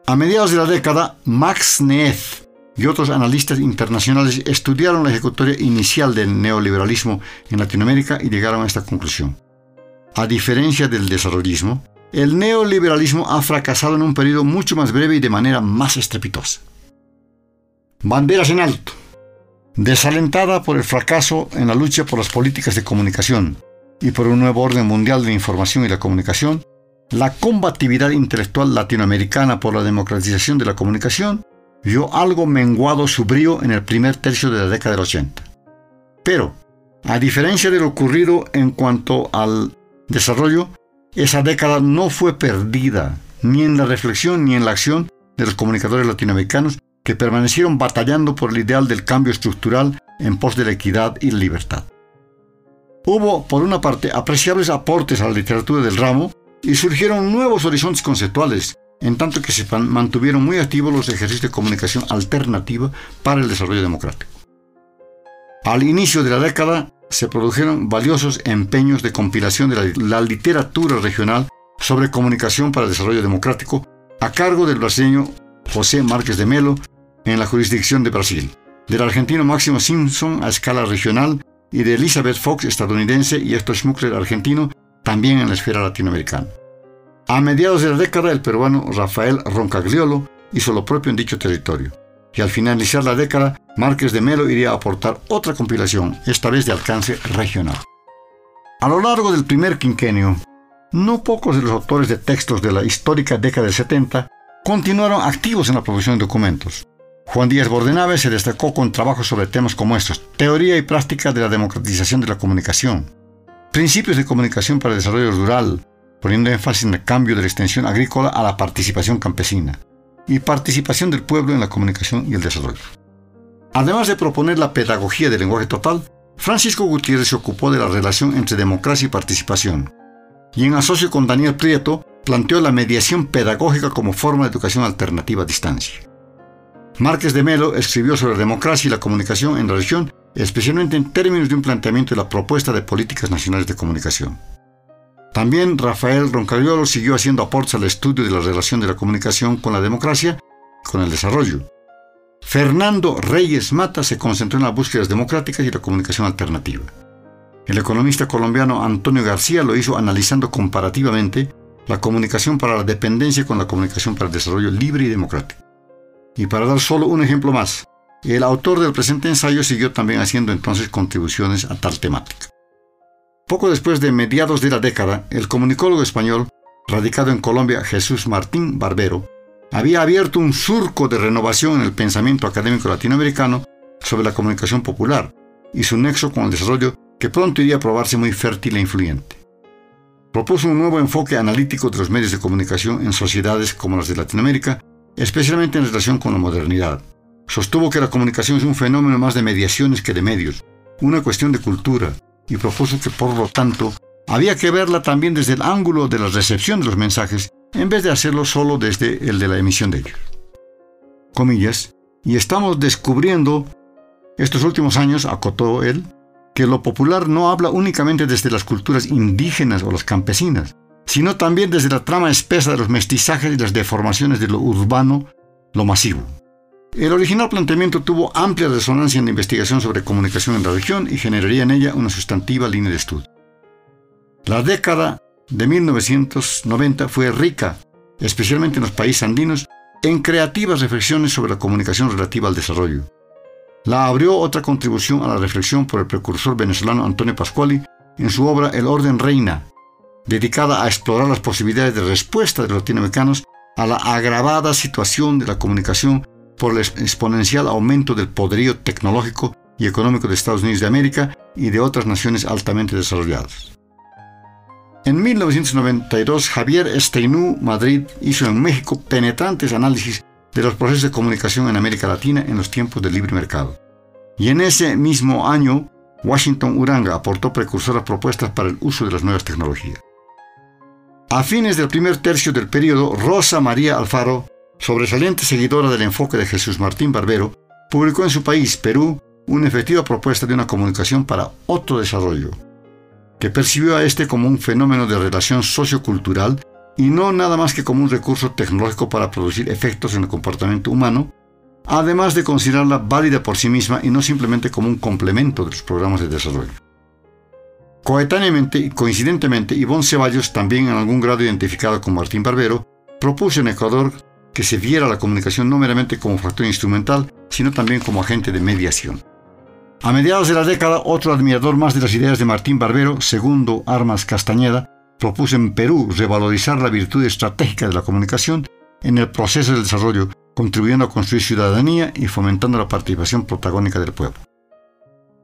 A mediados de la década, Max Neef y otros analistas internacionales estudiaron la ejecutoria inicial del neoliberalismo en Latinoamérica y llegaron a esta conclusión. A diferencia del desarrollismo, el neoliberalismo ha fracasado en un periodo mucho más breve y de manera más estrepitosa. Banderas en alto. Desalentada por el fracaso en la lucha por las políticas de comunicación y por un nuevo orden mundial de información y la comunicación, la combatividad intelectual latinoamericana por la democratización de la comunicación vio algo menguado su brío en el primer tercio de la década del 80. Pero, a diferencia de lo ocurrido en cuanto al desarrollo, esa década no fue perdida, ni en la reflexión ni en la acción de los comunicadores latinoamericanos que permanecieron batallando por el ideal del cambio estructural en pos de la equidad y la libertad. Hubo, por una parte, apreciables aportes a la literatura del ramo y surgieron nuevos horizontes conceptuales, en tanto que se mantuvieron muy activos los ejercicios de comunicación alternativa para el desarrollo democrático. Al inicio de la década se produjeron valiosos empeños de compilación de la, literatura regional sobre comunicación para el desarrollo democrático a cargo del brasileño José Márquez de Melo en la jurisdicción de Brasil, del argentino Máximo Simpson a escala regional y de Elizabeth Fox estadounidense y Héctor Schmuckler argentino también en la esfera latinoamericana. A mediados de la década, el peruano Rafael Roncagliolo hizo lo propio en dicho territorio. Y al finalizar la década, Márquez de Melo iría a aportar otra compilación, esta vez de alcance regional. A lo largo del primer quinquenio, no pocos de los autores de textos de la histórica década del 70 continuaron activos en la producción de documentos. Juan Díaz Bordenave se destacó con trabajos sobre temas como estos, teoría y práctica de la democratización de la comunicación, principios de comunicación para el desarrollo rural, poniendo énfasis en el cambio de la extensión agrícola a la participación campesina, y participación del pueblo en la comunicación y el desarrollo. Además de proponer la pedagogía del lenguaje total, Francisco Gutiérrez se ocupó de la relación entre democracia y participación, y en asocio con Daniel Prieto planteó la mediación pedagógica como forma de educación alternativa a distancia. Márquez de Melo escribió sobre democracia y la comunicación en la región, especialmente en términos de un planteamiento de la propuesta de políticas nacionales de comunicación. También Rafael Roncaliolo siguió haciendo aportes al estudio de la relación de la comunicación con la democracia y con el desarrollo. Fernando Reyes Mata se concentró en las búsquedas democráticas y la comunicación alternativa. El economista colombiano Antonio García lo hizo analizando comparativamente la comunicación para la dependencia con la comunicación para el desarrollo libre y democrático. Y para dar solo un ejemplo más, el autor del presente ensayo siguió también haciendo entonces contribuciones a tal temática. Poco después de mediados de la década, el comunicólogo español, radicado en Colombia Jesús Martín Barbero, había abierto un surco de renovación en el pensamiento académico latinoamericano sobre la comunicación popular y su nexo con el desarrollo que pronto iría a probarse muy fértil e influyente. Propuso un nuevo enfoque analítico de los medios de comunicación en sociedades como las de Latinoamérica, especialmente en relación con la modernidad. Sostuvo que la comunicación es un fenómeno más de mediaciones que de medios, una cuestión de cultura, y propuso que por lo tanto había que verla también desde el ángulo de la recepción de los mensajes en vez de hacerlo solo desde el de la emisión de ellos. Comillas, y estamos descubriendo estos últimos años, acotó él, que lo popular no habla únicamente desde las culturas indígenas o las campesinas, sino también desde la trama espesa de los mestizajes y las deformaciones de lo urbano, lo masivo. El original planteamiento tuvo amplia resonancia en la investigación sobre comunicación en la región y generaría en ella una sustantiva línea de estudio. La década de 1990 fue rica, especialmente en los países andinos, en creativas reflexiones sobre la comunicación relativa al desarrollo. La abrió otra contribución a la reflexión por el precursor venezolano Antonio Pascuali en su obra El orden reina, dedicada a explorar las posibilidades de respuesta de los latinoamericanos a la agravada situación de la comunicación por el exponencial aumento del poderío tecnológico y económico de Estados Unidos de América y de otras naciones altamente desarrolladas. En 1992, Javier Esteinú Madrid hizo en México penetrantes análisis de los procesos de comunicación en América Latina en los tiempos del libre mercado. Y en ese mismo año, Washington Uranga aportó precursoras propuestas para el uso de las nuevas tecnologías. A fines del primer tercio del periodo, Rosa María Alfaro, sobresaliente seguidora del enfoque de Jesús Martín Barbero, publicó en su país, Perú, una efectiva propuesta de una comunicación para otro desarrollo, que percibió a este como un fenómeno de relación sociocultural y no nada más que como un recurso tecnológico para producir efectos en el comportamiento humano, además de considerarla válida por sí misma y no simplemente como un complemento de los programas de desarrollo. Coetáneamente y coincidentemente, Ivonne Ceballos, también en algún grado identificada con Martín Barbero, propuso en Ecuador que se viera la comunicación no meramente como factor instrumental, sino también como agente de mediación. A mediados de la década, otro admirador más de las ideas de Martín Barbero, segundo Armas Castañeda, propuso en Perú revalorizar la virtud estratégica de la comunicación en el proceso del desarrollo, contribuyendo a construir ciudadanía y fomentando la participación protagónica del pueblo.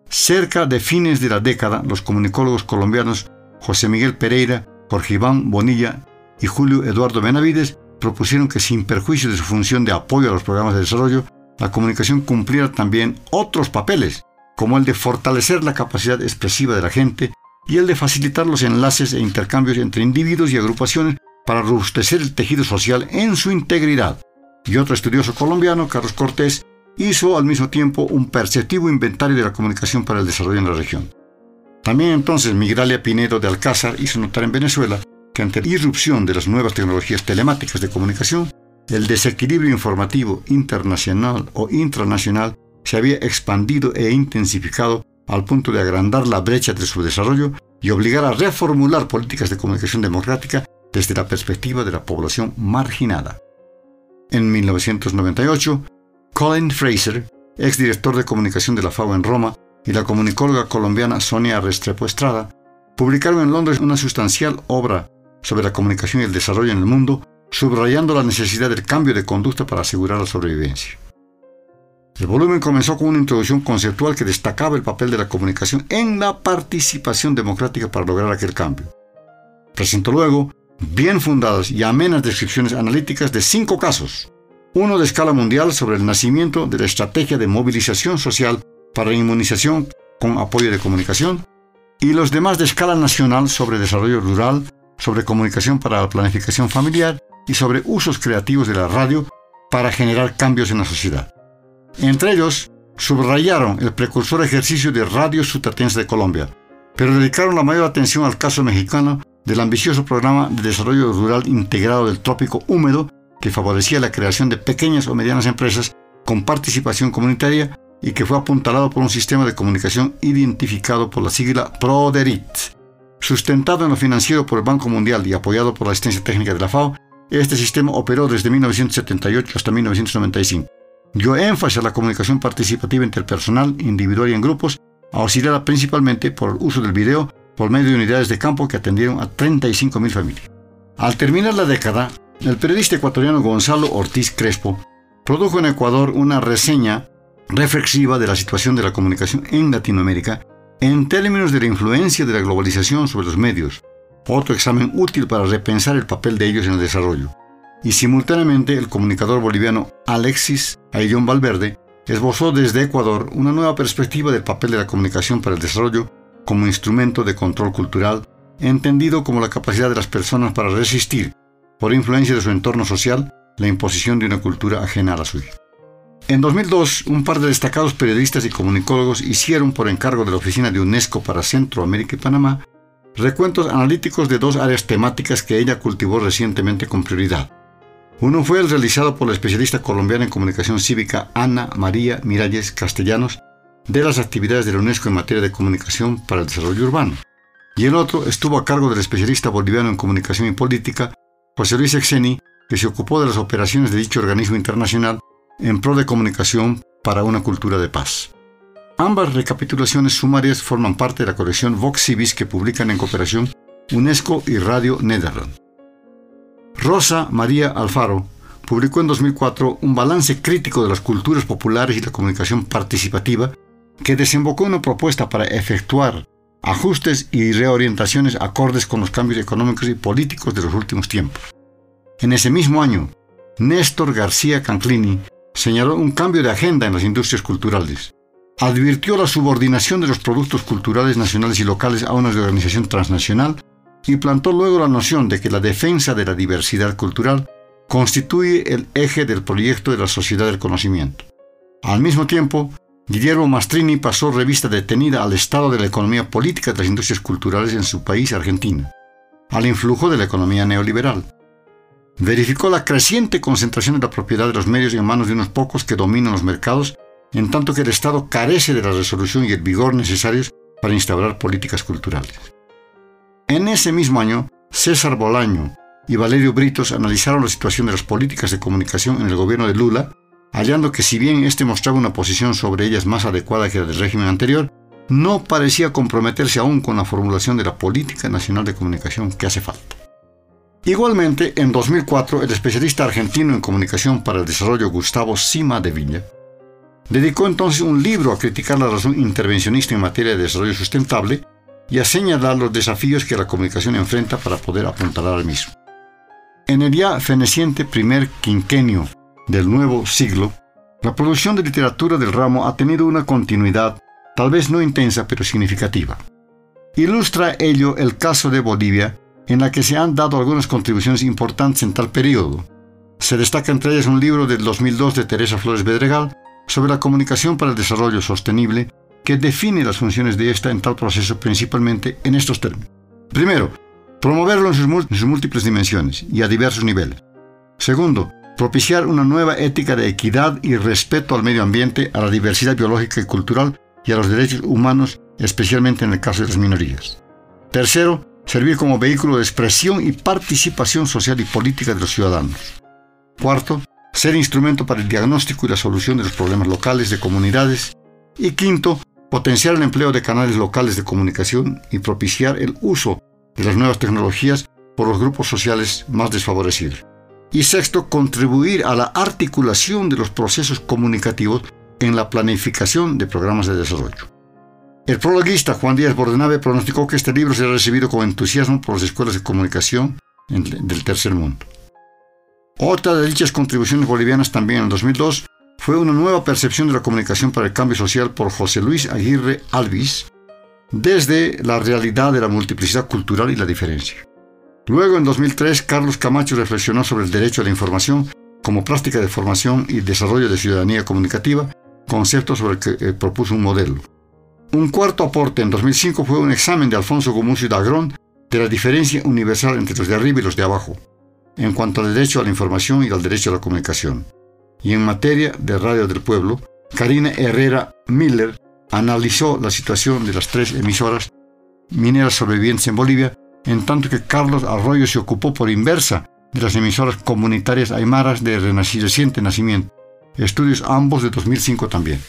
Cerca de fines de la década, los comunicólogos colombianos José Miguel Pereira, Jorge Iván Bonilla y Julio Eduardo Benavides propusieron que sin perjuicio de su función de apoyo a los programas de desarrollo, la comunicación cumpliera también otros papeles, como el de fortalecer la capacidad expresiva de la gente y el de facilitar los enlaces e intercambios entre individuos y agrupaciones para robustecer el tejido social en su integridad. Y otro estudioso colombiano, Carlos Cortés, hizo al mismo tiempo un perceptivo inventario de la comunicación para el desarrollo en la región. También entonces Migralia Pinedo de Alcázar hizo notar en Venezuela que ante la irrupción de las nuevas tecnologías telemáticas de comunicación, el desequilibrio informativo internacional o intranacional se había expandido e intensificado al punto de agrandar la brecha de su desarrollo y obligar a reformular políticas de comunicación democrática desde la perspectiva de la población marginada. En 1998, Colin Fraser, exdirector de comunicación de la FAO en Roma, y la comunicóloga colombiana Sonia Restrepo Estrada, publicaron en Londres una sustancial obra sobre la comunicación y el desarrollo en el mundo, subrayando la necesidad del cambio de conducta para asegurar la sobrevivencia. El volumen comenzó con una introducción conceptual que destacaba el papel de la comunicación en la participación democrática para lograr aquel cambio. Presentó luego bien fundadas y amenas descripciones analíticas de cinco casos, uno de escala mundial sobre el nacimiento de la estrategia de movilización social para inmunización con apoyo de comunicación, y los demás de escala nacional sobre desarrollo rural, sobre comunicación para la planificación familiar y sobre usos creativos de la radio para generar cambios en la sociedad. Entre ellos, subrayaron el precursor ejercicio de Radio Sutatense de Colombia, pero dedicaron la mayor atención al caso mexicano del ambicioso programa de desarrollo rural integrado del trópico húmedo que favorecía la creación de pequeñas o medianas empresas con participación comunitaria y que fue apuntalado por un sistema de comunicación identificado por la sigla PRODERIT. Sustentado en lo financiero por el Banco Mundial y apoyado por la asistencia técnica de la FAO, este sistema operó desde 1978 hasta 1995. Dio énfasis a la comunicación participativa entre el personal, individual y en grupos, auxiliada principalmente por el uso del video por medio de unidades de campo que atendieron a 35.000 familias. Al terminar la década, el periodista ecuatoriano Gonzalo Ortiz Crespo produjo en Ecuador una reseña reflexiva de la situación de la comunicación en Latinoamérica en términos de la influencia de la globalización sobre los medios, otro examen útil para repensar el papel de ellos en el desarrollo. Y simultáneamente el comunicador boliviano Alexis Ayllón Valverde esbozó desde Ecuador una nueva perspectiva del papel de la comunicación para el desarrollo como instrumento de control cultural, entendido como la capacidad de las personas para resistir por influencia de su entorno social, la imposición de una cultura ajena a la suya. En 2002, un par de destacados periodistas y comunicólogos hicieron, por encargo de la Oficina de UNESCO para Centroamérica y Panamá, recuentos analíticos de dos áreas temáticas que ella cultivó recientemente con prioridad. Uno fue el realizado por la especialista colombiana en comunicación cívica Ana María Miralles Castellanos de las actividades de la UNESCO en materia de comunicación para el desarrollo urbano. Y el otro estuvo a cargo del especialista boliviano en comunicación y política José Luis Exeni, que se ocupó de las operaciones de dicho organismo internacional en pro de comunicación para una cultura de paz. Ambas recapitulaciones sumarias forman parte de la colección Vox Civis que publican en cooperación UNESCO y Radio Nederland. Rosa María Alfaro publicó en 2004 un balance crítico de las culturas populares y la comunicación participativa que desembocó en una propuesta para efectuar ajustes y reorientaciones acordes con los cambios económicos y políticos de los últimos tiempos. En ese mismo año, Néstor García Canclini señaló un cambio de agenda en las industrias culturales. Advirtió la subordinación de los productos culturales nacionales y locales a una organización transnacional y plantó luego la noción de que la defensa de la diversidad cultural constituye el eje del proyecto de la sociedad del conocimiento. Al mismo tiempo, Guillermo Mastrini pasó revista detenida al estado de la economía política de las industrias culturales en su país, Argentina, al influjo de la economía neoliberal. Verificó la creciente concentración de la propiedad de los medios en manos de unos pocos que dominan los mercados, en tanto que el Estado carece de la resolución y el vigor necesarios para instaurar políticas culturales. En ese mismo año, César Bolaño y Valerio Britos analizaron la situación de las políticas de comunicación en el gobierno de Lula hallando que si bien éste mostraba una posición sobre ellas más adecuada que la del régimen anterior, no parecía comprometerse aún con la formulación de la política nacional de comunicación que hace falta. Igualmente, en 2004, el especialista argentino en comunicación para el desarrollo Gustavo Sima de Villa dedicó entonces un libro a criticar la razón intervencionista en materia de desarrollo sustentable y a señalar los desafíos que la comunicación enfrenta para poder apuntalar al mismo. En el ya feneciente primer quinquenio del nuevo siglo, la producción de literatura del ramo ha tenido una continuidad, tal vez no intensa, pero significativa. Ilustra ello el caso de Bolivia, en la que se han dado algunas contribuciones importantes en tal periodo. Se destaca entre ellas un libro del 2002 de Teresa Flores Bedregal sobre la comunicación para el desarrollo sostenible, que define las funciones de esta en tal proceso principalmente en estos términos. Primero, promoverlo en en sus múltiples dimensiones y a diversos niveles. Segundo, propiciar una nueva ética de equidad y respeto al medio ambiente, a la diversidad biológica y cultural y a los derechos humanos, especialmente en el caso de las minorías. Tercero, servir como vehículo de expresión y participación social y política de los ciudadanos. Cuarto, ser instrumento para el diagnóstico y la solución de los problemas locales de comunidades. Y quinto, potenciar el empleo de canales locales de comunicación y propiciar el uso de las nuevas tecnologías por los grupos sociales más desfavorecidos. Y sexto, contribuir a la articulación de los procesos comunicativos en la planificación de programas de desarrollo. El prologuista Juan Díaz Bordenave pronosticó que este libro será recibido con entusiasmo por las escuelas de comunicación del tercer mundo. Otra de dichas contribuciones bolivianas también en 2002 fue una nueva percepción de la comunicación para el cambio social por José Luis Aguirre Alvis desde la realidad de la multiplicidad cultural y la diferencia. Luego, en 2003, Carlos Camacho reflexionó sobre el derecho a la información como práctica de formación y desarrollo de ciudadanía comunicativa, concepto sobre el que eh, propuso un modelo. Un cuarto aporte en 2005 fue un examen de Alfonso Gumucio Dagrón de la diferencia universal entre los de arriba y los de abajo, en cuanto al derecho a la información y al derecho a la comunicación. Y en materia de Radio del Pueblo, Karina Herrera Miller analizó la situación de las tres emisoras mineras sobrevivientes en Bolivia en tanto que Carlos Arroyo se ocupó por inversa de las emisoras comunitarias aymaras de reciente nacimiento, estudios ambos de 2005 también.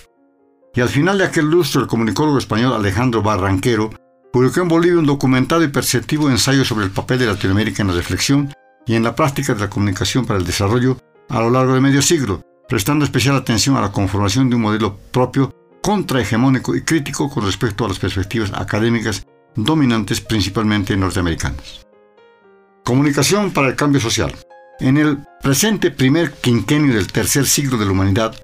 Y al final de aquel lustro, el comunicólogo español Alejandro Barranquero publicó en Bolivia un documentado y perceptivo ensayo sobre el papel de Latinoamérica en la reflexión y en la práctica de la comunicación para el desarrollo a lo largo de medio siglo, prestando especial atención a la conformación de un modelo propio, contrahegemónico y crítico con respecto a las perspectivas académicas dominantes principalmente norteamericanas. Comunicación para el cambio social. En el presente primer quinquenio del tercer siglo de la humanidad,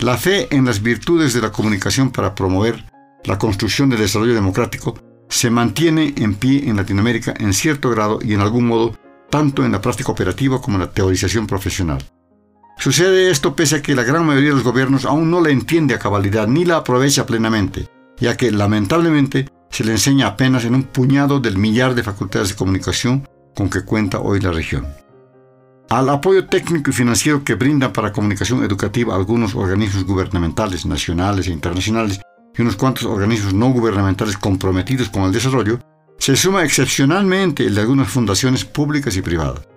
la fe en las virtudes de la comunicación para promover la construcción del desarrollo democrático se mantiene en pie en Latinoamérica en cierto grado y en algún modo tanto en la práctica operativa como en la teorización profesional. Sucede esto pese a que la gran mayoría de los gobiernos aún no la entiende a cabalidad ni la aprovecha plenamente, ya que lamentablemente se le enseña apenas en un puñado del millar de facultades de comunicación con que cuenta hoy la región. Al apoyo técnico y financiero que brindan para comunicación educativa algunos organismos gubernamentales nacionales e internacionales y unos cuantos organismos no gubernamentales comprometidos con el desarrollo, se suma excepcionalmente el de algunas fundaciones públicas y privadas.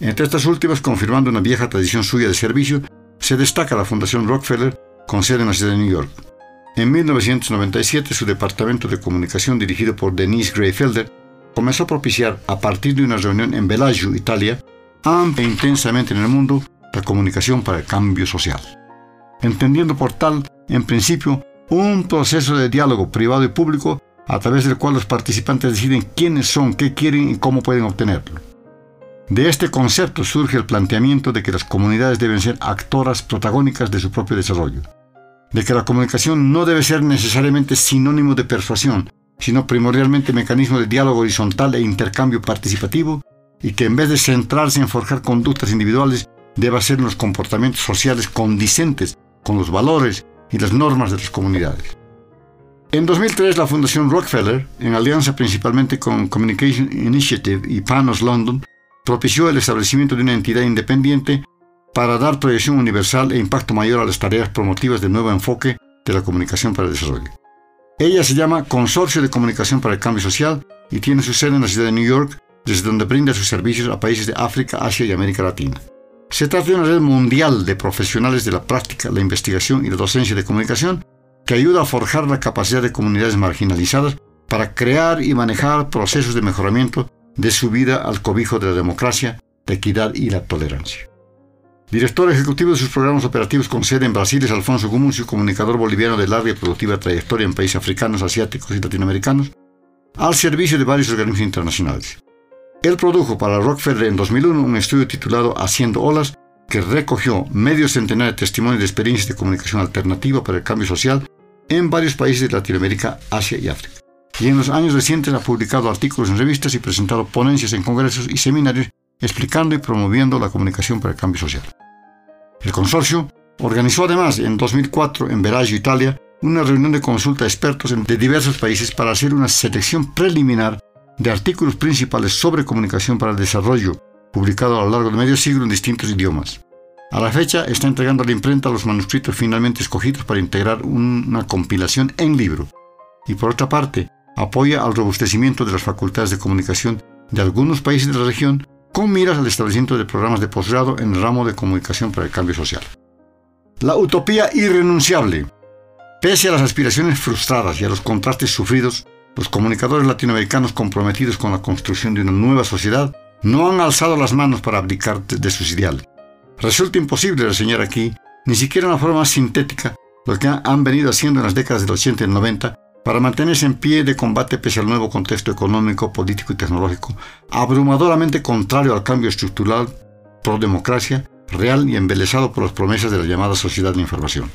Entre estas últimas, confirmando una vieja tradición suya de servicio, se destaca la Fundación Rockefeller con sede en la ciudad de New York. En 1997, su departamento de comunicación, dirigido por Denise Greyfelder, comenzó a propiciar, a partir de una reunión en Bellagio, Italia, amplia intensamente en el mundo, la comunicación para el cambio social. Entendiendo por tal, en principio, un proceso de diálogo privado y público a través del cual los participantes deciden quiénes son, qué quieren y cómo pueden obtenerlo. De este concepto surge el planteamiento de que las comunidades deben ser actoras protagónicas de su propio desarrollo, de que la comunicación no debe ser necesariamente sinónimo de persuasión, sino primordialmente mecanismo de diálogo horizontal e intercambio participativo, y que en vez de centrarse en forjar conductas individuales, deba ser en los comportamientos sociales condicentes con los valores y las normas de las comunidades. En 2003, la Fundación Rockefeller, en alianza principalmente con Communication Initiative y Panos London, propició el establecimiento de una entidad independiente para dar proyección universal e impacto mayor a las tareas promotivas del nuevo enfoque de la comunicación para el desarrollo. Ella se llama Consorcio de Comunicación para el Cambio Social y tiene su sede en la ciudad de New York, desde donde brinda sus servicios a países de África, Asia y América Latina. Se trata de una red mundial de profesionales de la práctica, la investigación y la docencia de comunicación que ayuda a forjar la capacidad de comunidades marginalizadas para crear y manejar procesos de mejoramiento de su vida al cobijo de la democracia, la equidad y la tolerancia. Director ejecutivo de sus programas operativos con sede en Brasil es Alfonso Gumucio, comunicador boliviano de larga y productiva trayectoria en países africanos, asiáticos y latinoamericanos, al servicio de varios organismos internacionales. Él produjo para Rockefeller en 2001 un estudio titulado Haciendo Olas, que recogió medio centenar de testimonios de experiencias de comunicación alternativa para el cambio social en varios países de Latinoamérica, Asia y África. Y en los años recientes ha publicado artículos en revistas y presentado ponencias en congresos y seminarios explicando y promoviendo la comunicación para el cambio social. El consorcio organizó además en 2004 en Veraggio, Italia, una reunión de consulta de expertos de diversos países para hacer una selección preliminar de artículos principales sobre comunicación para el desarrollo, publicado a lo largo de medio siglo en distintos idiomas. A la fecha está entregando a la imprenta los manuscritos finalmente escogidos para integrar una compilación en libro. Y por otra parte, apoya al robustecimiento de las facultades de comunicación de algunos países de la región con miras al establecimiento de programas de posgrado en el ramo de comunicación para el cambio social. La utopía irrenunciable. Pese a las aspiraciones frustradas y a los contrastes sufridos, los comunicadores latinoamericanos comprometidos con la construcción de una nueva sociedad no han alzado las manos para abdicar de sus ideales. Resulta imposible reseñar aquí, ni siquiera una forma sintética, lo que han venido haciendo en las décadas del 80 y 90 para mantenerse en pie de combate pese al nuevo contexto económico, político y tecnológico, abrumadoramente contrario al cambio estructural pro democracia, real y embelesado por las promesas de la llamada sociedad de información.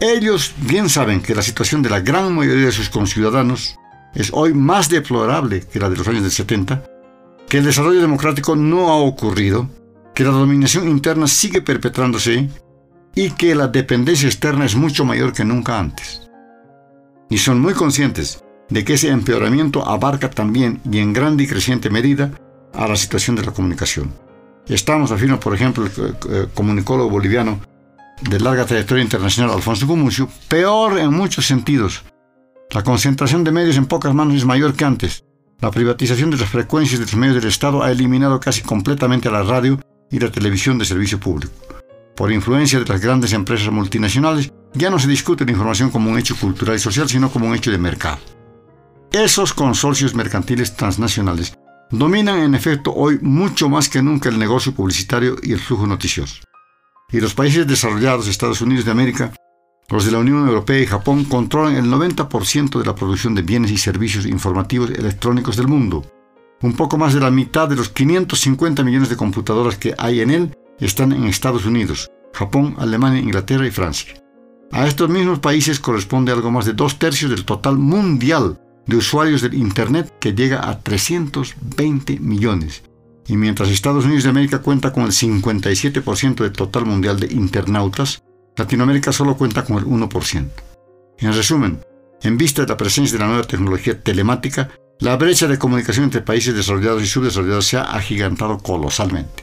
Ellos bien saben que la situación de la gran mayoría de sus conciudadanos es hoy más deplorable que la de los años del 70, que el desarrollo democrático no ha ocurrido, que la dominación interna sigue perpetrándose y que la dependencia externa es mucho mayor que nunca antes. Y son muy conscientes de que ese empeoramiento abarca también y en grande y creciente medida a la situación de la comunicación. Estamos, afirma por ejemplo el comunicólogo boliviano de larga trayectoria internacional Alfonso Gumucio, peor en muchos sentidos la concentración de medios en pocas manos es mayor que antes. La privatización de las frecuencias de los medios del Estado ha eliminado casi completamente a la radio y la televisión de servicio público. Por influencia de las grandes empresas multinacionales, ya no se discute la información como un hecho cultural y social, sino como un hecho de mercado. Esos consorcios mercantiles transnacionales dominan en efecto hoy mucho más que nunca el negocio publicitario y el flujo noticioso. Y los países desarrollados, Estados Unidos de América, los de la Unión Europea y Japón controlan el 90% de la producción de bienes y servicios informativos electrónicos del mundo. Un poco más de la mitad de los 550 millones de computadoras que hay en él están en Estados Unidos, Japón, Alemania, Inglaterra y Francia. A estos mismos países corresponde algo más de dos tercios del total mundial de usuarios del Internet que llega a 320 millones. Y mientras Estados Unidos de América cuenta con el 57% del total mundial de internautas, Latinoamérica solo cuenta con el 1%. En resumen, en vista de la presencia de la nueva tecnología telemática, la brecha de comunicación entre países desarrollados y subdesarrollados se ha agigantado colosalmente.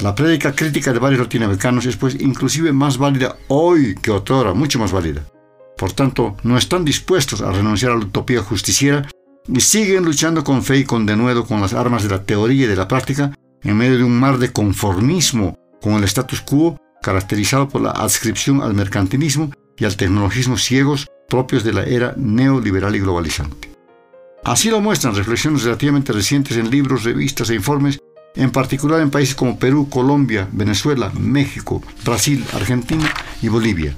La prédica crítica de varios latinoamericanos es pues inclusive más válida hoy que otrora, mucho más válida. Por tanto, no están dispuestos a renunciar a la utopía justiciera y siguen luchando con fe y con denuedo con las armas de la teoría y de la práctica en medio de un mar de conformismo con el status quo caracterizado por la adscripción al mercantilismo y al tecnologismo ciegos propios de la era neoliberal y globalizante. Así lo muestran reflexiones relativamente recientes en libros, revistas e informes, en particular en países como Perú, Colombia, Venezuela, México, Brasil, Argentina y Bolivia.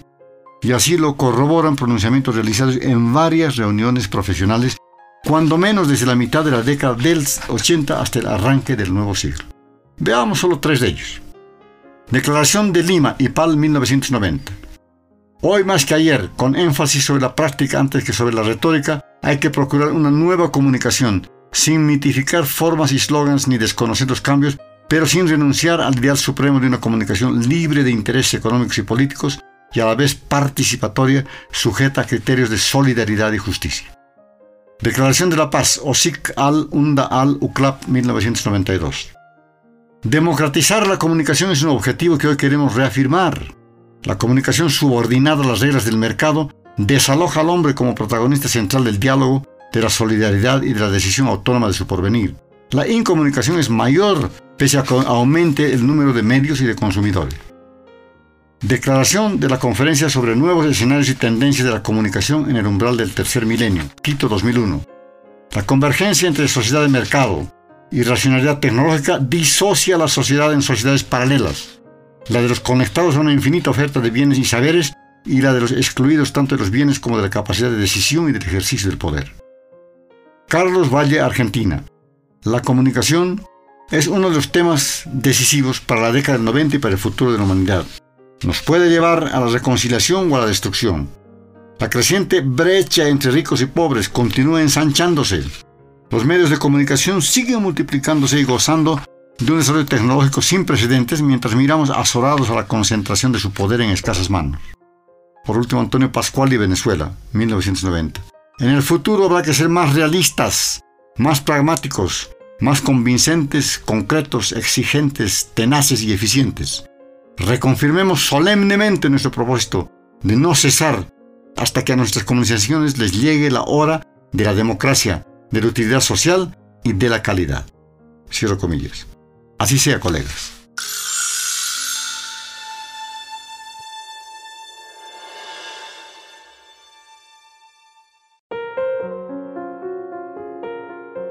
Y así lo corroboran pronunciamientos realizados en varias reuniones profesionales, cuando menos desde la mitad de la década del 80 hasta el arranque del nuevo siglo. Veamos solo tres de ellos. Declaración de Lima, y PAL 1990. Hoy más que ayer, con énfasis sobre la práctica antes que sobre la retórica, hay que procurar una nueva comunicación, sin mitificar formas y slogans ni desconocer los cambios, pero sin renunciar al ideal supremo de una comunicación libre de intereses económicos y políticos y a la vez participatoria, sujeta a criterios de solidaridad y justicia. Declaración de la Paz, OSIC al UNDA al UCLAP 1992. Democratizar la comunicación es un objetivo que hoy queremos reafirmar. La comunicación subordinada a las reglas del mercado desaloja al hombre como protagonista central del diálogo, de la solidaridad y de la decisión autónoma de su porvenir. La incomunicación es mayor pese a que aumente el número de medios y de consumidores. Declaración de la Conferencia sobre Nuevos Escenarios y Tendencias de la Comunicación en el Umbral del Tercer Milenio, Quito 2001. La convergencia entre sociedad de mercado, y racionalidad tecnológica disocia la sociedad en sociedades paralelas, la de los conectados a una infinita oferta de bienes y saberes y la de los excluidos tanto de los bienes como de la capacidad de decisión y del ejercicio del poder. Carlos Valle, Argentina. La comunicación es uno de los temas decisivos para la década del 90 y para el futuro de la humanidad. Nos puede llevar a la reconciliación o a la destrucción. La creciente brecha entre ricos y pobres continúa ensanchándose los medios de comunicación siguen multiplicándose y gozando de un desarrollo tecnológico sin precedentes mientras miramos azorados a la concentración de su poder en escasas manos. Por último, Antonio Pascual y Venezuela, 1990. En el futuro habrá que ser más realistas, más pragmáticos, más convincentes, concretos, exigentes, tenaces y eficientes. Reconfirmemos solemnemente nuestro propósito de no cesar hasta que a nuestras comunicaciones les llegue la hora de la democracia, de la utilidad social y de la calidad. Cierro comillas. Así sea, colegas.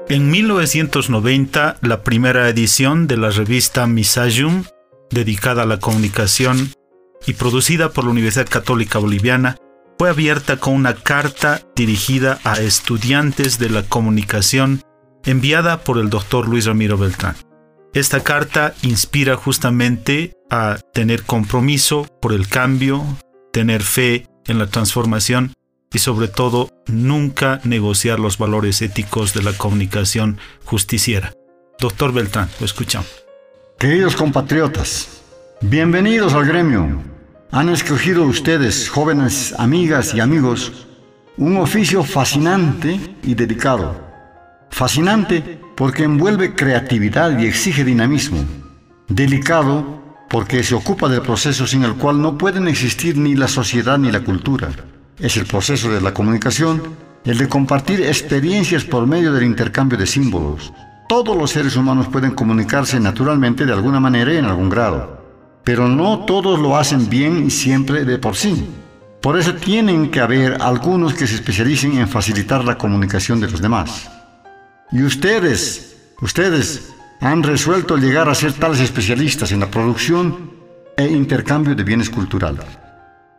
En 1990, la primera edición de la revista Misayum, dedicada a la comunicación y producida por la Universidad Católica Boliviana, fue abierta con una carta dirigida a estudiantes de la comunicación enviada por el doctor Luis Ramiro Beltrán. Esta carta inspira justamente a tener compromiso por el cambio, tener fe en la transformación y sobre todo nunca negociar los valores éticos de la comunicación justiciera. Doctor Beltrán, lo escuchamos. Queridos compatriotas, bienvenidos al gremio han escogido ustedes, jóvenes amigas y amigos, un oficio fascinante y dedicado. Fascinante porque envuelve creatividad y exige dinamismo. Delicado porque se ocupa del proceso sin el cual no pueden existir ni la sociedad ni la cultura. Es el proceso de la comunicación, el de compartir experiencias por medio del intercambio de símbolos. Todos los seres humanos pueden comunicarse naturalmente de alguna manera y en algún grado pero no todos lo hacen bien y siempre de por sí. Por eso tienen que haber algunos que se especialicen en facilitar la comunicación de los demás. Y ustedes, ustedes han resuelto llegar a ser tales especialistas en la producción e intercambio de bienes culturales.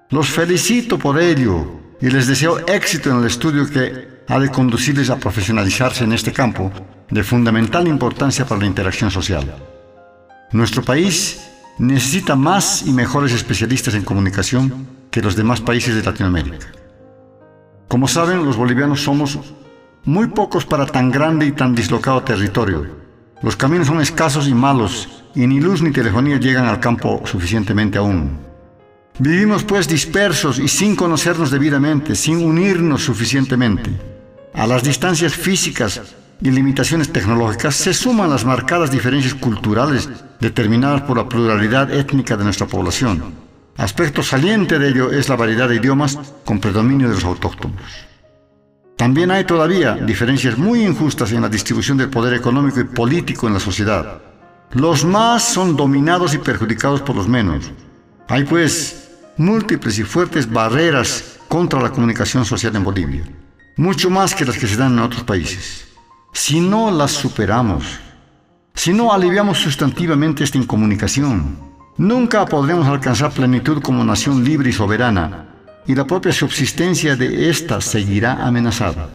Los felicito por ello y les deseo éxito en el estudio que ha de conducirles a profesionalizarse en este campo de fundamental importancia para la interacción social. Nuestro país necesita más y mejores especialistas en comunicación que los demás países de Latinoamérica. Como saben, los bolivianos somos muy pocos para tan grande y tan dislocado territorio. Los caminos son escasos y malos, y ni luz ni telefonía llegan al campo suficientemente aún. Vivimos pues dispersos y sin conocernos debidamente, sin unirnos suficientemente. A las distancias físicas y limitaciones tecnológicas se suman las marcadas diferencias culturales determinadas por la pluralidad étnica de nuestra población. Aspecto saliente de ello es la variedad de idiomas con predominio de los autóctonos. También hay todavía diferencias muy injustas en la distribución del poder económico y político en la sociedad. Los más son dominados y perjudicados por los menos. Hay pues múltiples y fuertes barreras contra la comunicación social en Bolivia, mucho más que las que se dan en otros países. Si no las superamos, si no aliviamos sustantivamente esta incomunicación, nunca podremos alcanzar plenitud como nación libre y soberana, y la propia subsistencia de ésta seguirá amenazada.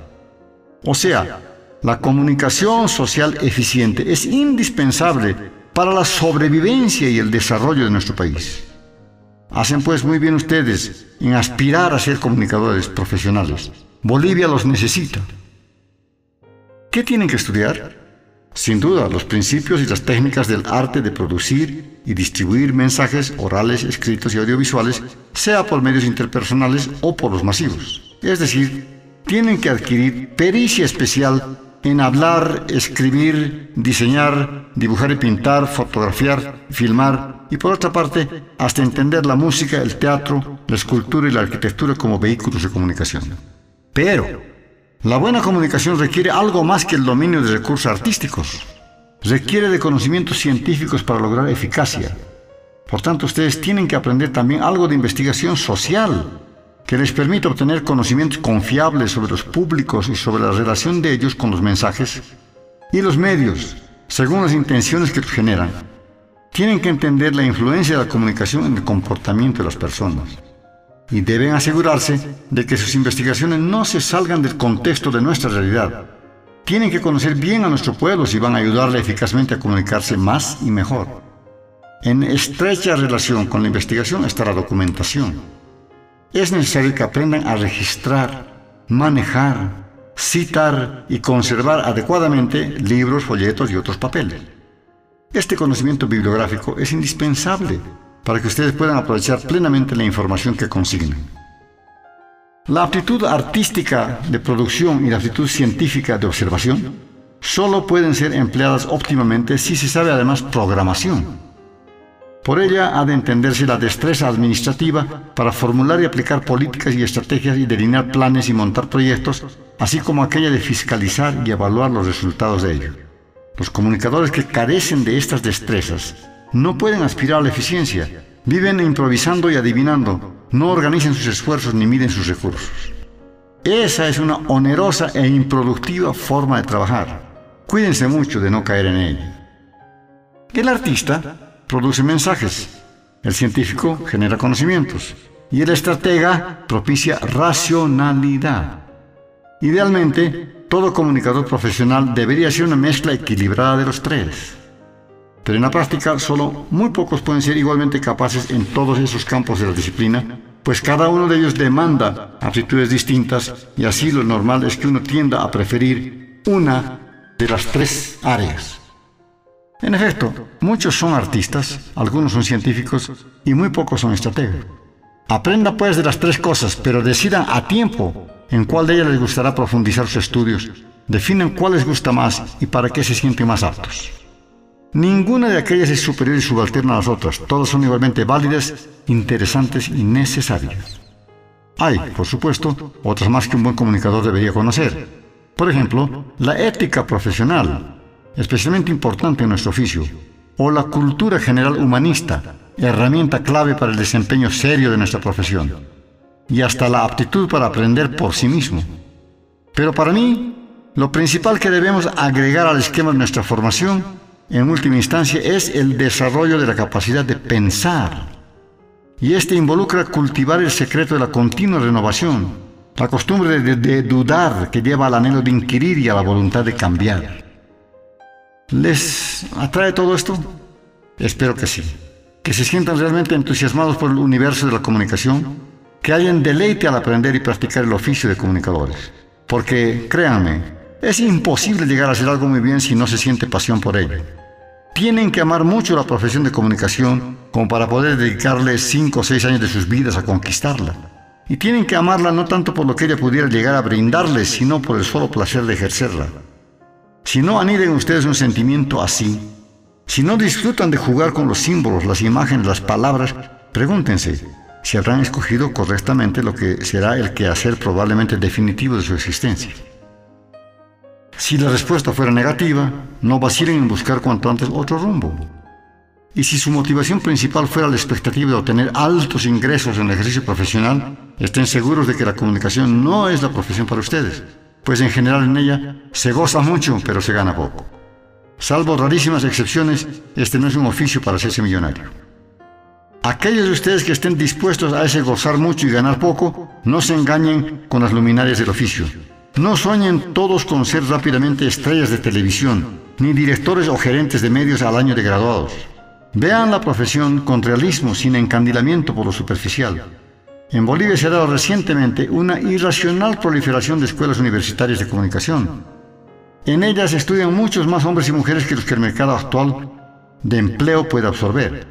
O sea, la comunicación social eficiente es indispensable para la sobrevivencia y el desarrollo de nuestro país. Hacen pues muy bien ustedes en aspirar a ser comunicadores profesionales. Bolivia los necesita. ¿Qué tienen que estudiar? Sin duda, los principios y las técnicas del arte de producir y distribuir mensajes orales, escritos y audiovisuales, sea por medios interpersonales o por los masivos. Es decir, tienen que adquirir pericia especial en hablar, escribir, diseñar, dibujar y pintar, fotografiar, filmar y por otra parte, hasta entender la música, el teatro, la escultura y la arquitectura como vehículos de comunicación. Pero, la buena comunicación requiere algo más que el dominio de recursos artísticos. Requiere de conocimientos científicos para lograr eficacia. Por tanto, ustedes tienen que aprender también algo de investigación social, que les permita obtener conocimientos confiables sobre los públicos y sobre la relación de ellos con los mensajes y los medios, según las intenciones que generan. Tienen que entender la influencia de la comunicación en el comportamiento de las personas y deben asegurarse de que sus investigaciones no se salgan del contexto de nuestra realidad. Tienen que conocer bien a nuestro pueblo si van a ayudarle eficazmente a comunicarse más y mejor. En estrecha relación con la investigación está la documentación. Es necesario que aprendan a registrar, manejar, citar y conservar adecuadamente libros, folletos y otros papeles. Este conocimiento bibliográfico es indispensable para que ustedes puedan aprovechar plenamente la información que consignen. La aptitud artística de producción y la aptitud científica de observación solo pueden ser empleadas óptimamente si se sabe además programación por ella ha de entenderse la destreza administrativa para formular y aplicar políticas y estrategias y delinear planes y montar proyectos, así como aquella de fiscalizar y evaluar los resultados de ello. Los comunicadores que carecen de estas destrezas no pueden aspirar a la eficiencia, viven improvisando y adivinando, no organizan sus esfuerzos ni miden sus recursos. Esa es una onerosa e improductiva forma de trabajar. Cuídense mucho de no caer en ella. El artista produce mensajes, el científico genera conocimientos y el estratega propicia racionalidad. Idealmente, todo comunicador profesional debería ser una mezcla equilibrada de los tres. Pero en la práctica solo muy pocos pueden ser igualmente capaces en todos esos campos de la disciplina, pues cada uno de ellos demanda aptitudes distintas y así lo normal es que uno tienda a preferir una de las tres áreas. En efecto, muchos son artistas, algunos son científicos y muy pocos son estrategas. Aprenda pues de las tres cosas, pero decidan a tiempo en cuál de ellas les gustará profundizar sus estudios, definen cuál les gusta más y para qué se sienten más aptos. Ninguna de aquellas es superior y subalterna a las otras, todas son igualmente válidas, interesantes y necesarias. Hay, por supuesto, otras más que un buen comunicador debería conocer. Por ejemplo, la ética profesional, especialmente importante en nuestro oficio, o la cultura general humanista, herramienta clave para el desempeño serio de nuestra profesión, y hasta la aptitud para aprender por sí mismo. Pero para mí, lo principal que debemos agregar al esquema de nuestra formación, en última instancia, es el desarrollo de la capacidad de pensar. Y este involucra cultivar el secreto de la continua renovación, la costumbre de, dudar que lleva al anhelo de inquirir y a la voluntad de cambiar. ¿Les atrae todo esto? Espero que sí. Que se sientan realmente entusiasmados por el universo de la comunicación, que hayan deleite al aprender y practicar el oficio de comunicadores. Porque, créanme, es imposible llegar a hacer algo muy bien si no se siente pasión por ello. Tienen que amar mucho la profesión de comunicación como para poder dedicarle 5 o 6 años de sus vidas a conquistarla. Y tienen que amarla no tanto por lo que ella pudiera llegar a brindarles, sino por el solo placer de ejercerla. Si no aniden ustedes un sentimiento así, si no disfrutan de jugar con los símbolos, las imágenes, las palabras, pregúntense si habrán escogido correctamente lo que será el quehacer probablemente definitivo de su existencia. Si la respuesta fuera negativa, no vacilen en buscar cuanto antes otro rumbo. Y si su motivación principal fuera la expectativa de obtener altos ingresos en el ejercicio profesional, estén seguros de que la comunicación no es la profesión para ustedes, pues en general en ella se goza mucho, pero se gana poco. Salvo rarísimas excepciones, este no es un oficio para hacerse millonario. Aquellos de ustedes que estén dispuestos a ese gozar mucho y ganar poco, no se engañen con las luminarias del oficio. No sueñen todos con ser rápidamente estrellas de televisión, ni directores o gerentes de medios al año de graduados. Vean la profesión con realismo, sin encandilamiento por lo superficial. En Bolivia se ha dado recientemente una irracional proliferación de escuelas universitarias de comunicación. En ellas estudian muchos más hombres y mujeres que los que el mercado actual de empleo puede absorber.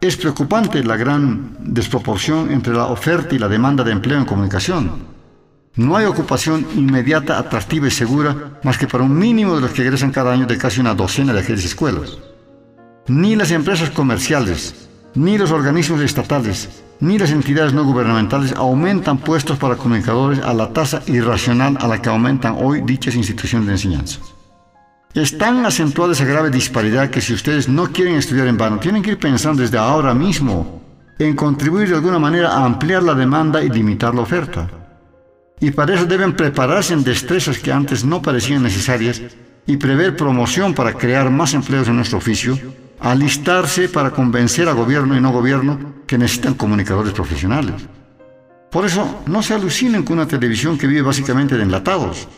Es preocupante la gran desproporción entre la oferta y la demanda de empleo en comunicación. No hay ocupación inmediata, atractiva y segura más que para un mínimo de los que egresan cada año de casi una docena de aquellas escuelas. Ni las empresas comerciales, ni los organismos estatales, ni las entidades no gubernamentales aumentan puestos para comunicadores a la tasa irracional a la que aumentan hoy dichas instituciones de enseñanza. Es tan acentuada esa grave disparidad que si ustedes no quieren estudiar en vano, tienen que ir pensando desde ahora mismo en contribuir de alguna manera a ampliar la demanda y limitar la oferta. Y para eso deben prepararse en destrezas que antes no parecían necesarias y prever promoción para crear más empleos en nuestro oficio alistarse para convencer a gobierno y no gobierno que necesitan comunicadores profesionales. Por eso, no se alucinen con una televisión que vive básicamente de enlatados.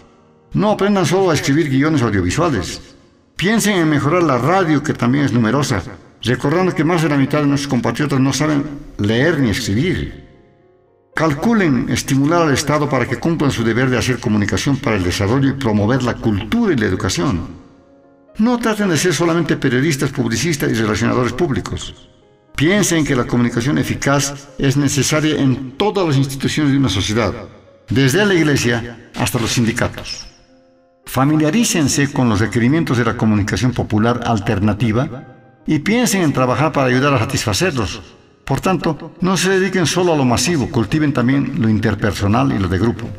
No aprendan solo a escribir guiones audiovisuales. Piensen en mejorar la radio, que también es numerosa, recordando que más de la mitad de nuestros compatriotas no saben leer ni escribir. Calculen estimular al Estado para que cumplan su deber de hacer comunicación para el desarrollo y promover la cultura y la educación. No traten de ser solamente periodistas, publicistas y relacionadores públicos. Piensen que la comunicación eficaz es necesaria en todas las instituciones de una sociedad, desde la iglesia hasta los sindicatos. Familiarícense con los requerimientos de la comunicación popular alternativa y piensen en trabajar para ayudar a satisfacerlos. Por tanto, no se dediquen solo a lo masivo, cultiven también lo interpersonal y lo de grupo.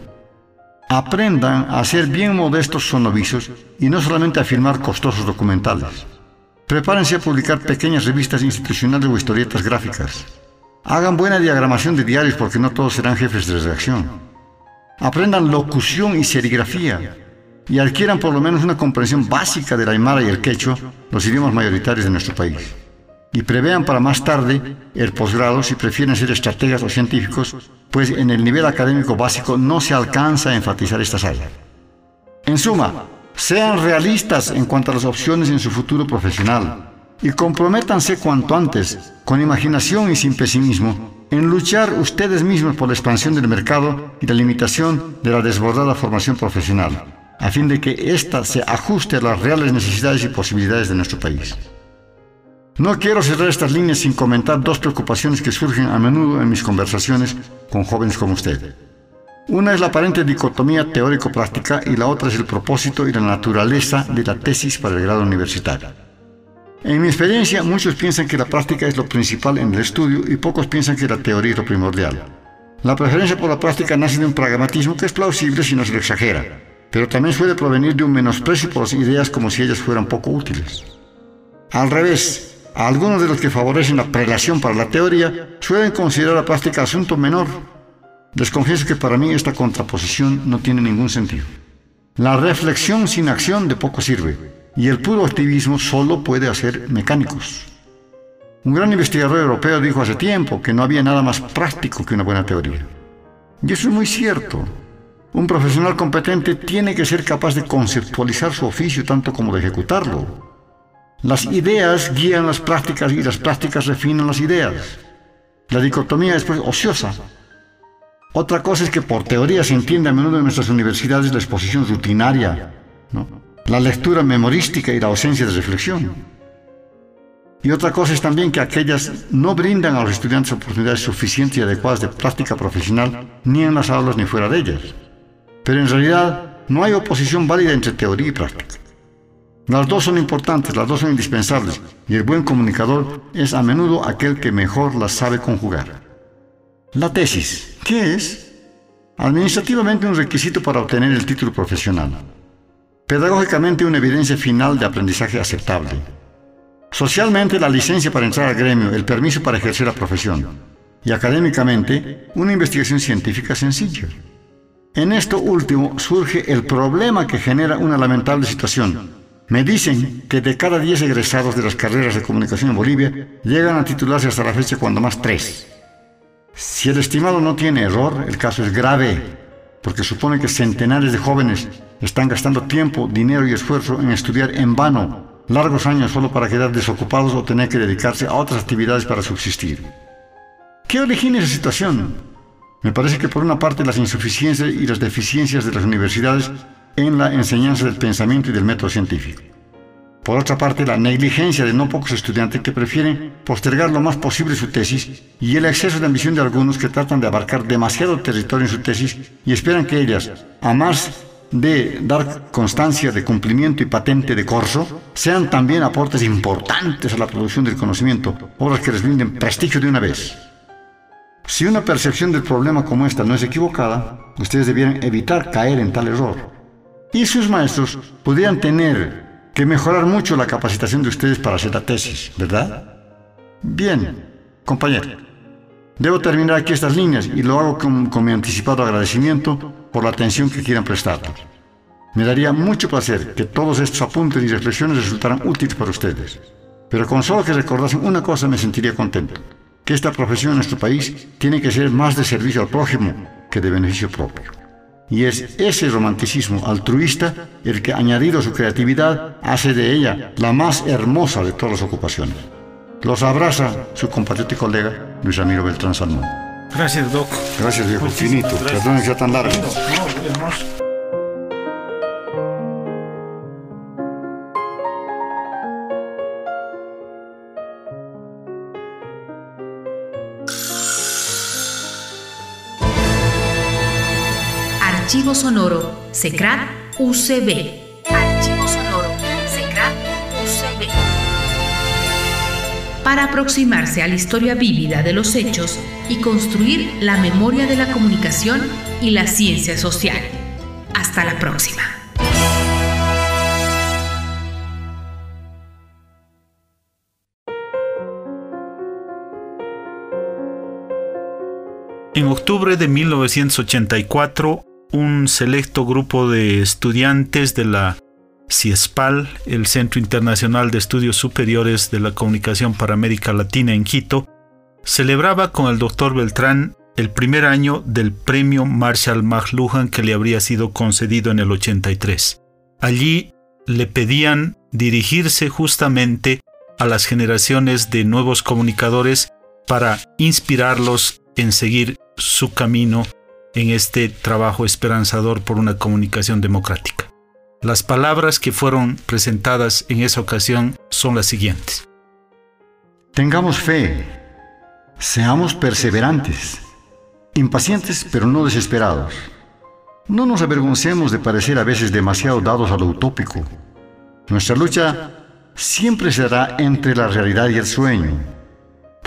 Aprendan a ser bien modestos sonovicios y no solamente a firmar costosos documentales. Prepárense a publicar pequeñas revistas institucionales o historietas gráficas. Hagan buena diagramación de diarios porque no todos serán jefes de redacción. Aprendan locución y serigrafía y adquieran por lo menos una comprensión básica del aymara y el quechua, los idiomas mayoritarios de nuestro país y prevean para más tarde el posgrado si prefieren ser estrategas o científicos, pues en el nivel académico básico no se alcanza a enfatizar estas áreas. En suma, sean realistas en cuanto a las opciones en su futuro profesional y comprométanse cuanto antes, con imaginación y sin pesimismo, en luchar ustedes mismos por la expansión del mercado y la limitación de la desbordada formación profesional, a fin de que ésta se ajuste a las reales necesidades y posibilidades de nuestro país. No quiero cerrar estas líneas sin comentar dos preocupaciones que surgen a menudo en mis conversaciones con jóvenes como usted. Una es la aparente dicotomía teórico-práctica y la otra es el propósito y la naturaleza de la tesis para el grado universitario. En mi experiencia, muchos piensan que la práctica es lo principal en el estudio y pocos piensan que la teoría es lo primordial. La preferencia por la práctica nace de un pragmatismo que es plausible si no se lo exagera, pero también suele provenir de un menosprecio por las ideas como si ellas fueran poco útiles. Al revés, algunos de los que favorecen la prelación para la teoría suelen considerar la práctica asunto menor. Les confieso que para mí esta contraposición no tiene ningún sentido. La reflexión sin acción de poco sirve y el puro activismo solo puede hacer mecánicos. Un gran investigador europeo dijo hace tiempo que no había nada más práctico que una buena teoría. Y eso es muy cierto. Un profesional competente tiene que ser capaz de conceptualizar su oficio tanto como de ejecutarlo. Las ideas guían las prácticas y las prácticas refinan las ideas. La dicotomía es pues ociosa. Otra cosa es que por teoría se entiende a menudo en nuestras universidades la exposición rutinaria, la lectura memorística y la ausencia de reflexión. Y otra cosa es también que aquellas no brindan a los estudiantes oportunidades suficientes y adecuadas de práctica profesional ni en las aulas ni fuera de ellas. Pero en realidad no hay oposición válida entre teoría y práctica. Las dos son importantes, las dos son indispensables, y el buen comunicador es a menudo aquel que mejor las sabe conjugar. La tesis, ¿qué es? Administrativamente un requisito para obtener el título profesional. Pedagógicamente una evidencia final de aprendizaje aceptable. Socialmente, la licencia para entrar al gremio, el permiso para ejercer la profesión. Y académicamente, una investigación científica sencilla. En esto último surge el problema que genera una lamentable situación. Me dicen que de cada 10 egresados de las carreras de comunicación en Bolivia, llegan a titularse hasta la fecha cuando más 3. Si el estimado no tiene error, el caso es grave, porque supone que centenares de jóvenes están gastando tiempo, dinero y esfuerzo en estudiar en vano largos años solo para quedar desocupados o tener que dedicarse a otras actividades para subsistir. ¿Qué origina esa situación? Me parece que por una parte las insuficiencias y las deficiencias de las universidades en la enseñanza del pensamiento y del método científico. Por otra parte, la negligencia de no pocos estudiantes que prefieren postergar lo más posible su tesis y el exceso de ambición de algunos que tratan de abarcar demasiado territorio en su tesis y esperan que ellas, a más de dar constancia de cumplimiento y patente de corso, sean también aportes importantes a la producción del conocimiento, obras que les brinden prestigio de una vez. Si una percepción del problema como esta no es equivocada, ustedes debieran evitar caer en tal error. Y sus maestros podrían tener que mejorar mucho la capacitación de ustedes para hacer la tesis, ¿verdad? Bien, compañero. Debo terminar aquí estas líneas y lo hago con, mi anticipado agradecimiento por la atención que quieran prestar. Me daría mucho placer que todos estos apuntes y reflexiones resultaran útiles para ustedes. Pero con solo que recordasen una cosa me sentiría contento que esta profesión en nuestro país tiene que ser más de servicio al prójimo que de beneficio propio. Y es ese romanticismo altruista el que, añadido a su creatividad, hace de ella la más hermosa de todas las ocupaciones. Los abraza su compatriota y colega Luis Ramiro Beltrán Salmón. Gracias, Doc. Gracias, viejo. Finito. Perdón que sea tan largo. Archivo Sonoro, SECRAT UCB. Archivo Sonoro, SECRAT UCB. Para aproximarse a la historia vívida de los hechos y construir la memoria de la comunicación y la ciencia social. Hasta la próxima. En octubre de 1984, un selecto grupo de estudiantes de la CIESPAL, el Centro Internacional de Estudios Superiores de la Comunicación para América Latina en Quito, celebraba con el doctor Beltrán el primer año del premio Marshall McLuhan que le habría sido concedido en el 83. Allí le pedían dirigirse justamente a las generaciones de nuevos comunicadores para inspirarlos en seguir su camino en este trabajo esperanzador por una comunicación democrática. Las palabras que fueron presentadas en esa ocasión son las siguientes. Tengamos fe, seamos perseverantes, impacientes pero no desesperados. No nos avergoncemos de parecer a veces demasiado dados a lo utópico. Nuestra lucha siempre será entre la realidad y el sueño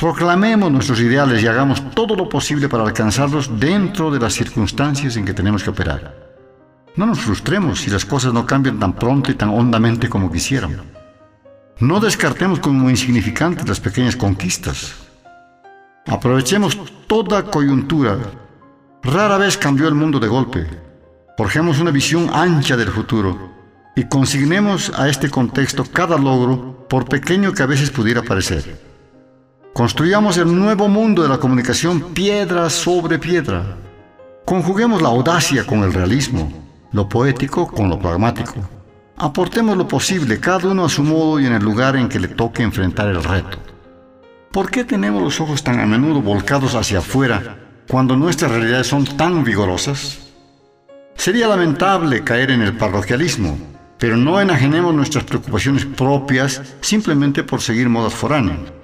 Proclamemos nuestros ideales y hagamos todo lo posible para alcanzarlos dentro de las circunstancias en que tenemos que operar. No nos frustremos si las cosas no cambian tan pronto y tan hondamente como quisiéramos. No descartemos como insignificantes las pequeñas conquistas. Aprovechemos toda coyuntura. Rara vez cambió el mundo de golpe. Forjemos una visión ancha del futuro y consignemos a este contexto cada logro, por pequeño que a veces pudiera parecer. Construyamos el nuevo mundo de la comunicación piedra sobre piedra. Conjuguemos la audacia con el realismo, lo poético con lo pragmático. Aportemos lo posible, cada uno a su modo y en el lugar en que le toque enfrentar el reto. ¿Por qué tenemos los ojos tan a menudo volcados hacia afuera cuando nuestras realidades son tan vigorosas? Sería lamentable caer en el parroquialismo, pero no enajenemos nuestras preocupaciones propias simplemente por seguir modas foráneas.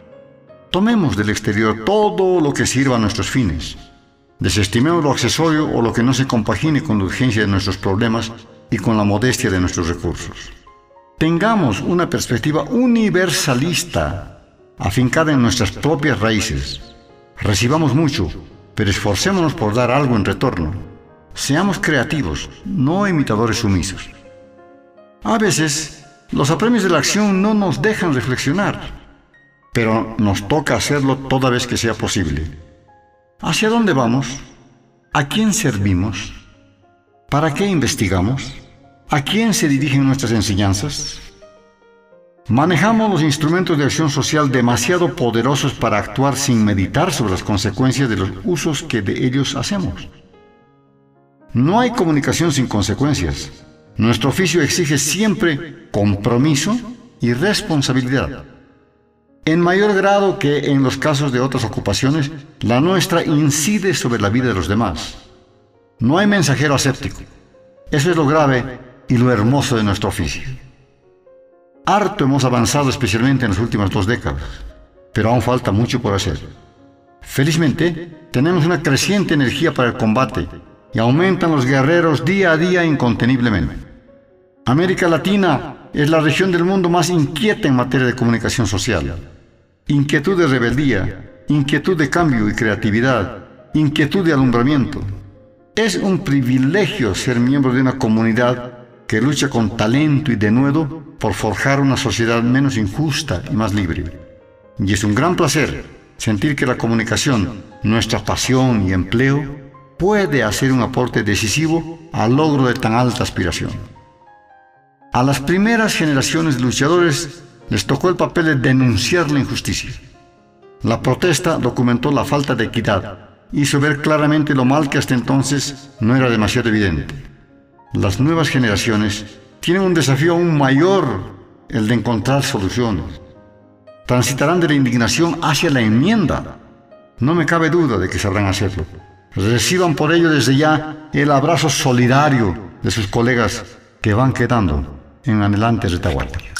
Tomemos del exterior todo lo que sirva a nuestros fines. Desestimemos lo accesorio o lo que no se compagine con la urgencia de nuestros problemas y con la modestia de nuestros recursos. Tengamos una perspectiva universalista, afincada en nuestras propias raíces. Recibamos mucho, pero esforcémonos por dar algo en retorno. Seamos creativos, no imitadores sumisos. A veces los apremios de la acción no nos dejan reflexionar, pero nos toca hacerlo toda vez que sea posible. ¿Hacia dónde vamos? ¿A quién servimos? ¿Para qué investigamos? ¿A quién se dirigen nuestras enseñanzas? Manejamos los instrumentos de acción social demasiado poderosos para actuar sin meditar sobre las consecuencias de los usos que de ellos hacemos. No hay comunicación sin consecuencias. Nuestro oficio exige siempre compromiso y responsabilidad. En mayor grado que en los casos de otras ocupaciones, la nuestra incide sobre la vida de los demás. No hay mensajero aséptico. Eso es lo grave y lo hermoso de nuestro oficio. Harto hemos avanzado especialmente en las últimas dos décadas, pero aún falta mucho por hacer. Felizmente, tenemos una creciente energía para el combate y aumentan los guerreros día a día inconteniblemente. América Latina es la región del mundo más inquieta en materia de comunicación social. Inquietud de rebeldía, inquietud de cambio y creatividad, inquietud de alumbramiento. Es un privilegio ser miembro de una comunidad que lucha con talento y denuedo por forjar una sociedad menos injusta y más libre. Y es un gran placer sentir que la comunicación, nuestra pasión y empleo, puede hacer un aporte decisivo al logro de tan alta aspiración. A las primeras generaciones de luchadores les tocó el papel de denunciar la injusticia. La protesta documentó la falta de equidad, hizo ver claramente lo mal que hasta entonces no era demasiado evidente las nuevas generaciones tienen un desafío aún mayor, el de encontrar soluciones. Transitarán de la indignación hacia la enmienda. No me cabe duda de que sabrán hacerlo. Reciban por ello desde ya el abrazo solidario de sus colegas que van quedando en adelante retaguardia.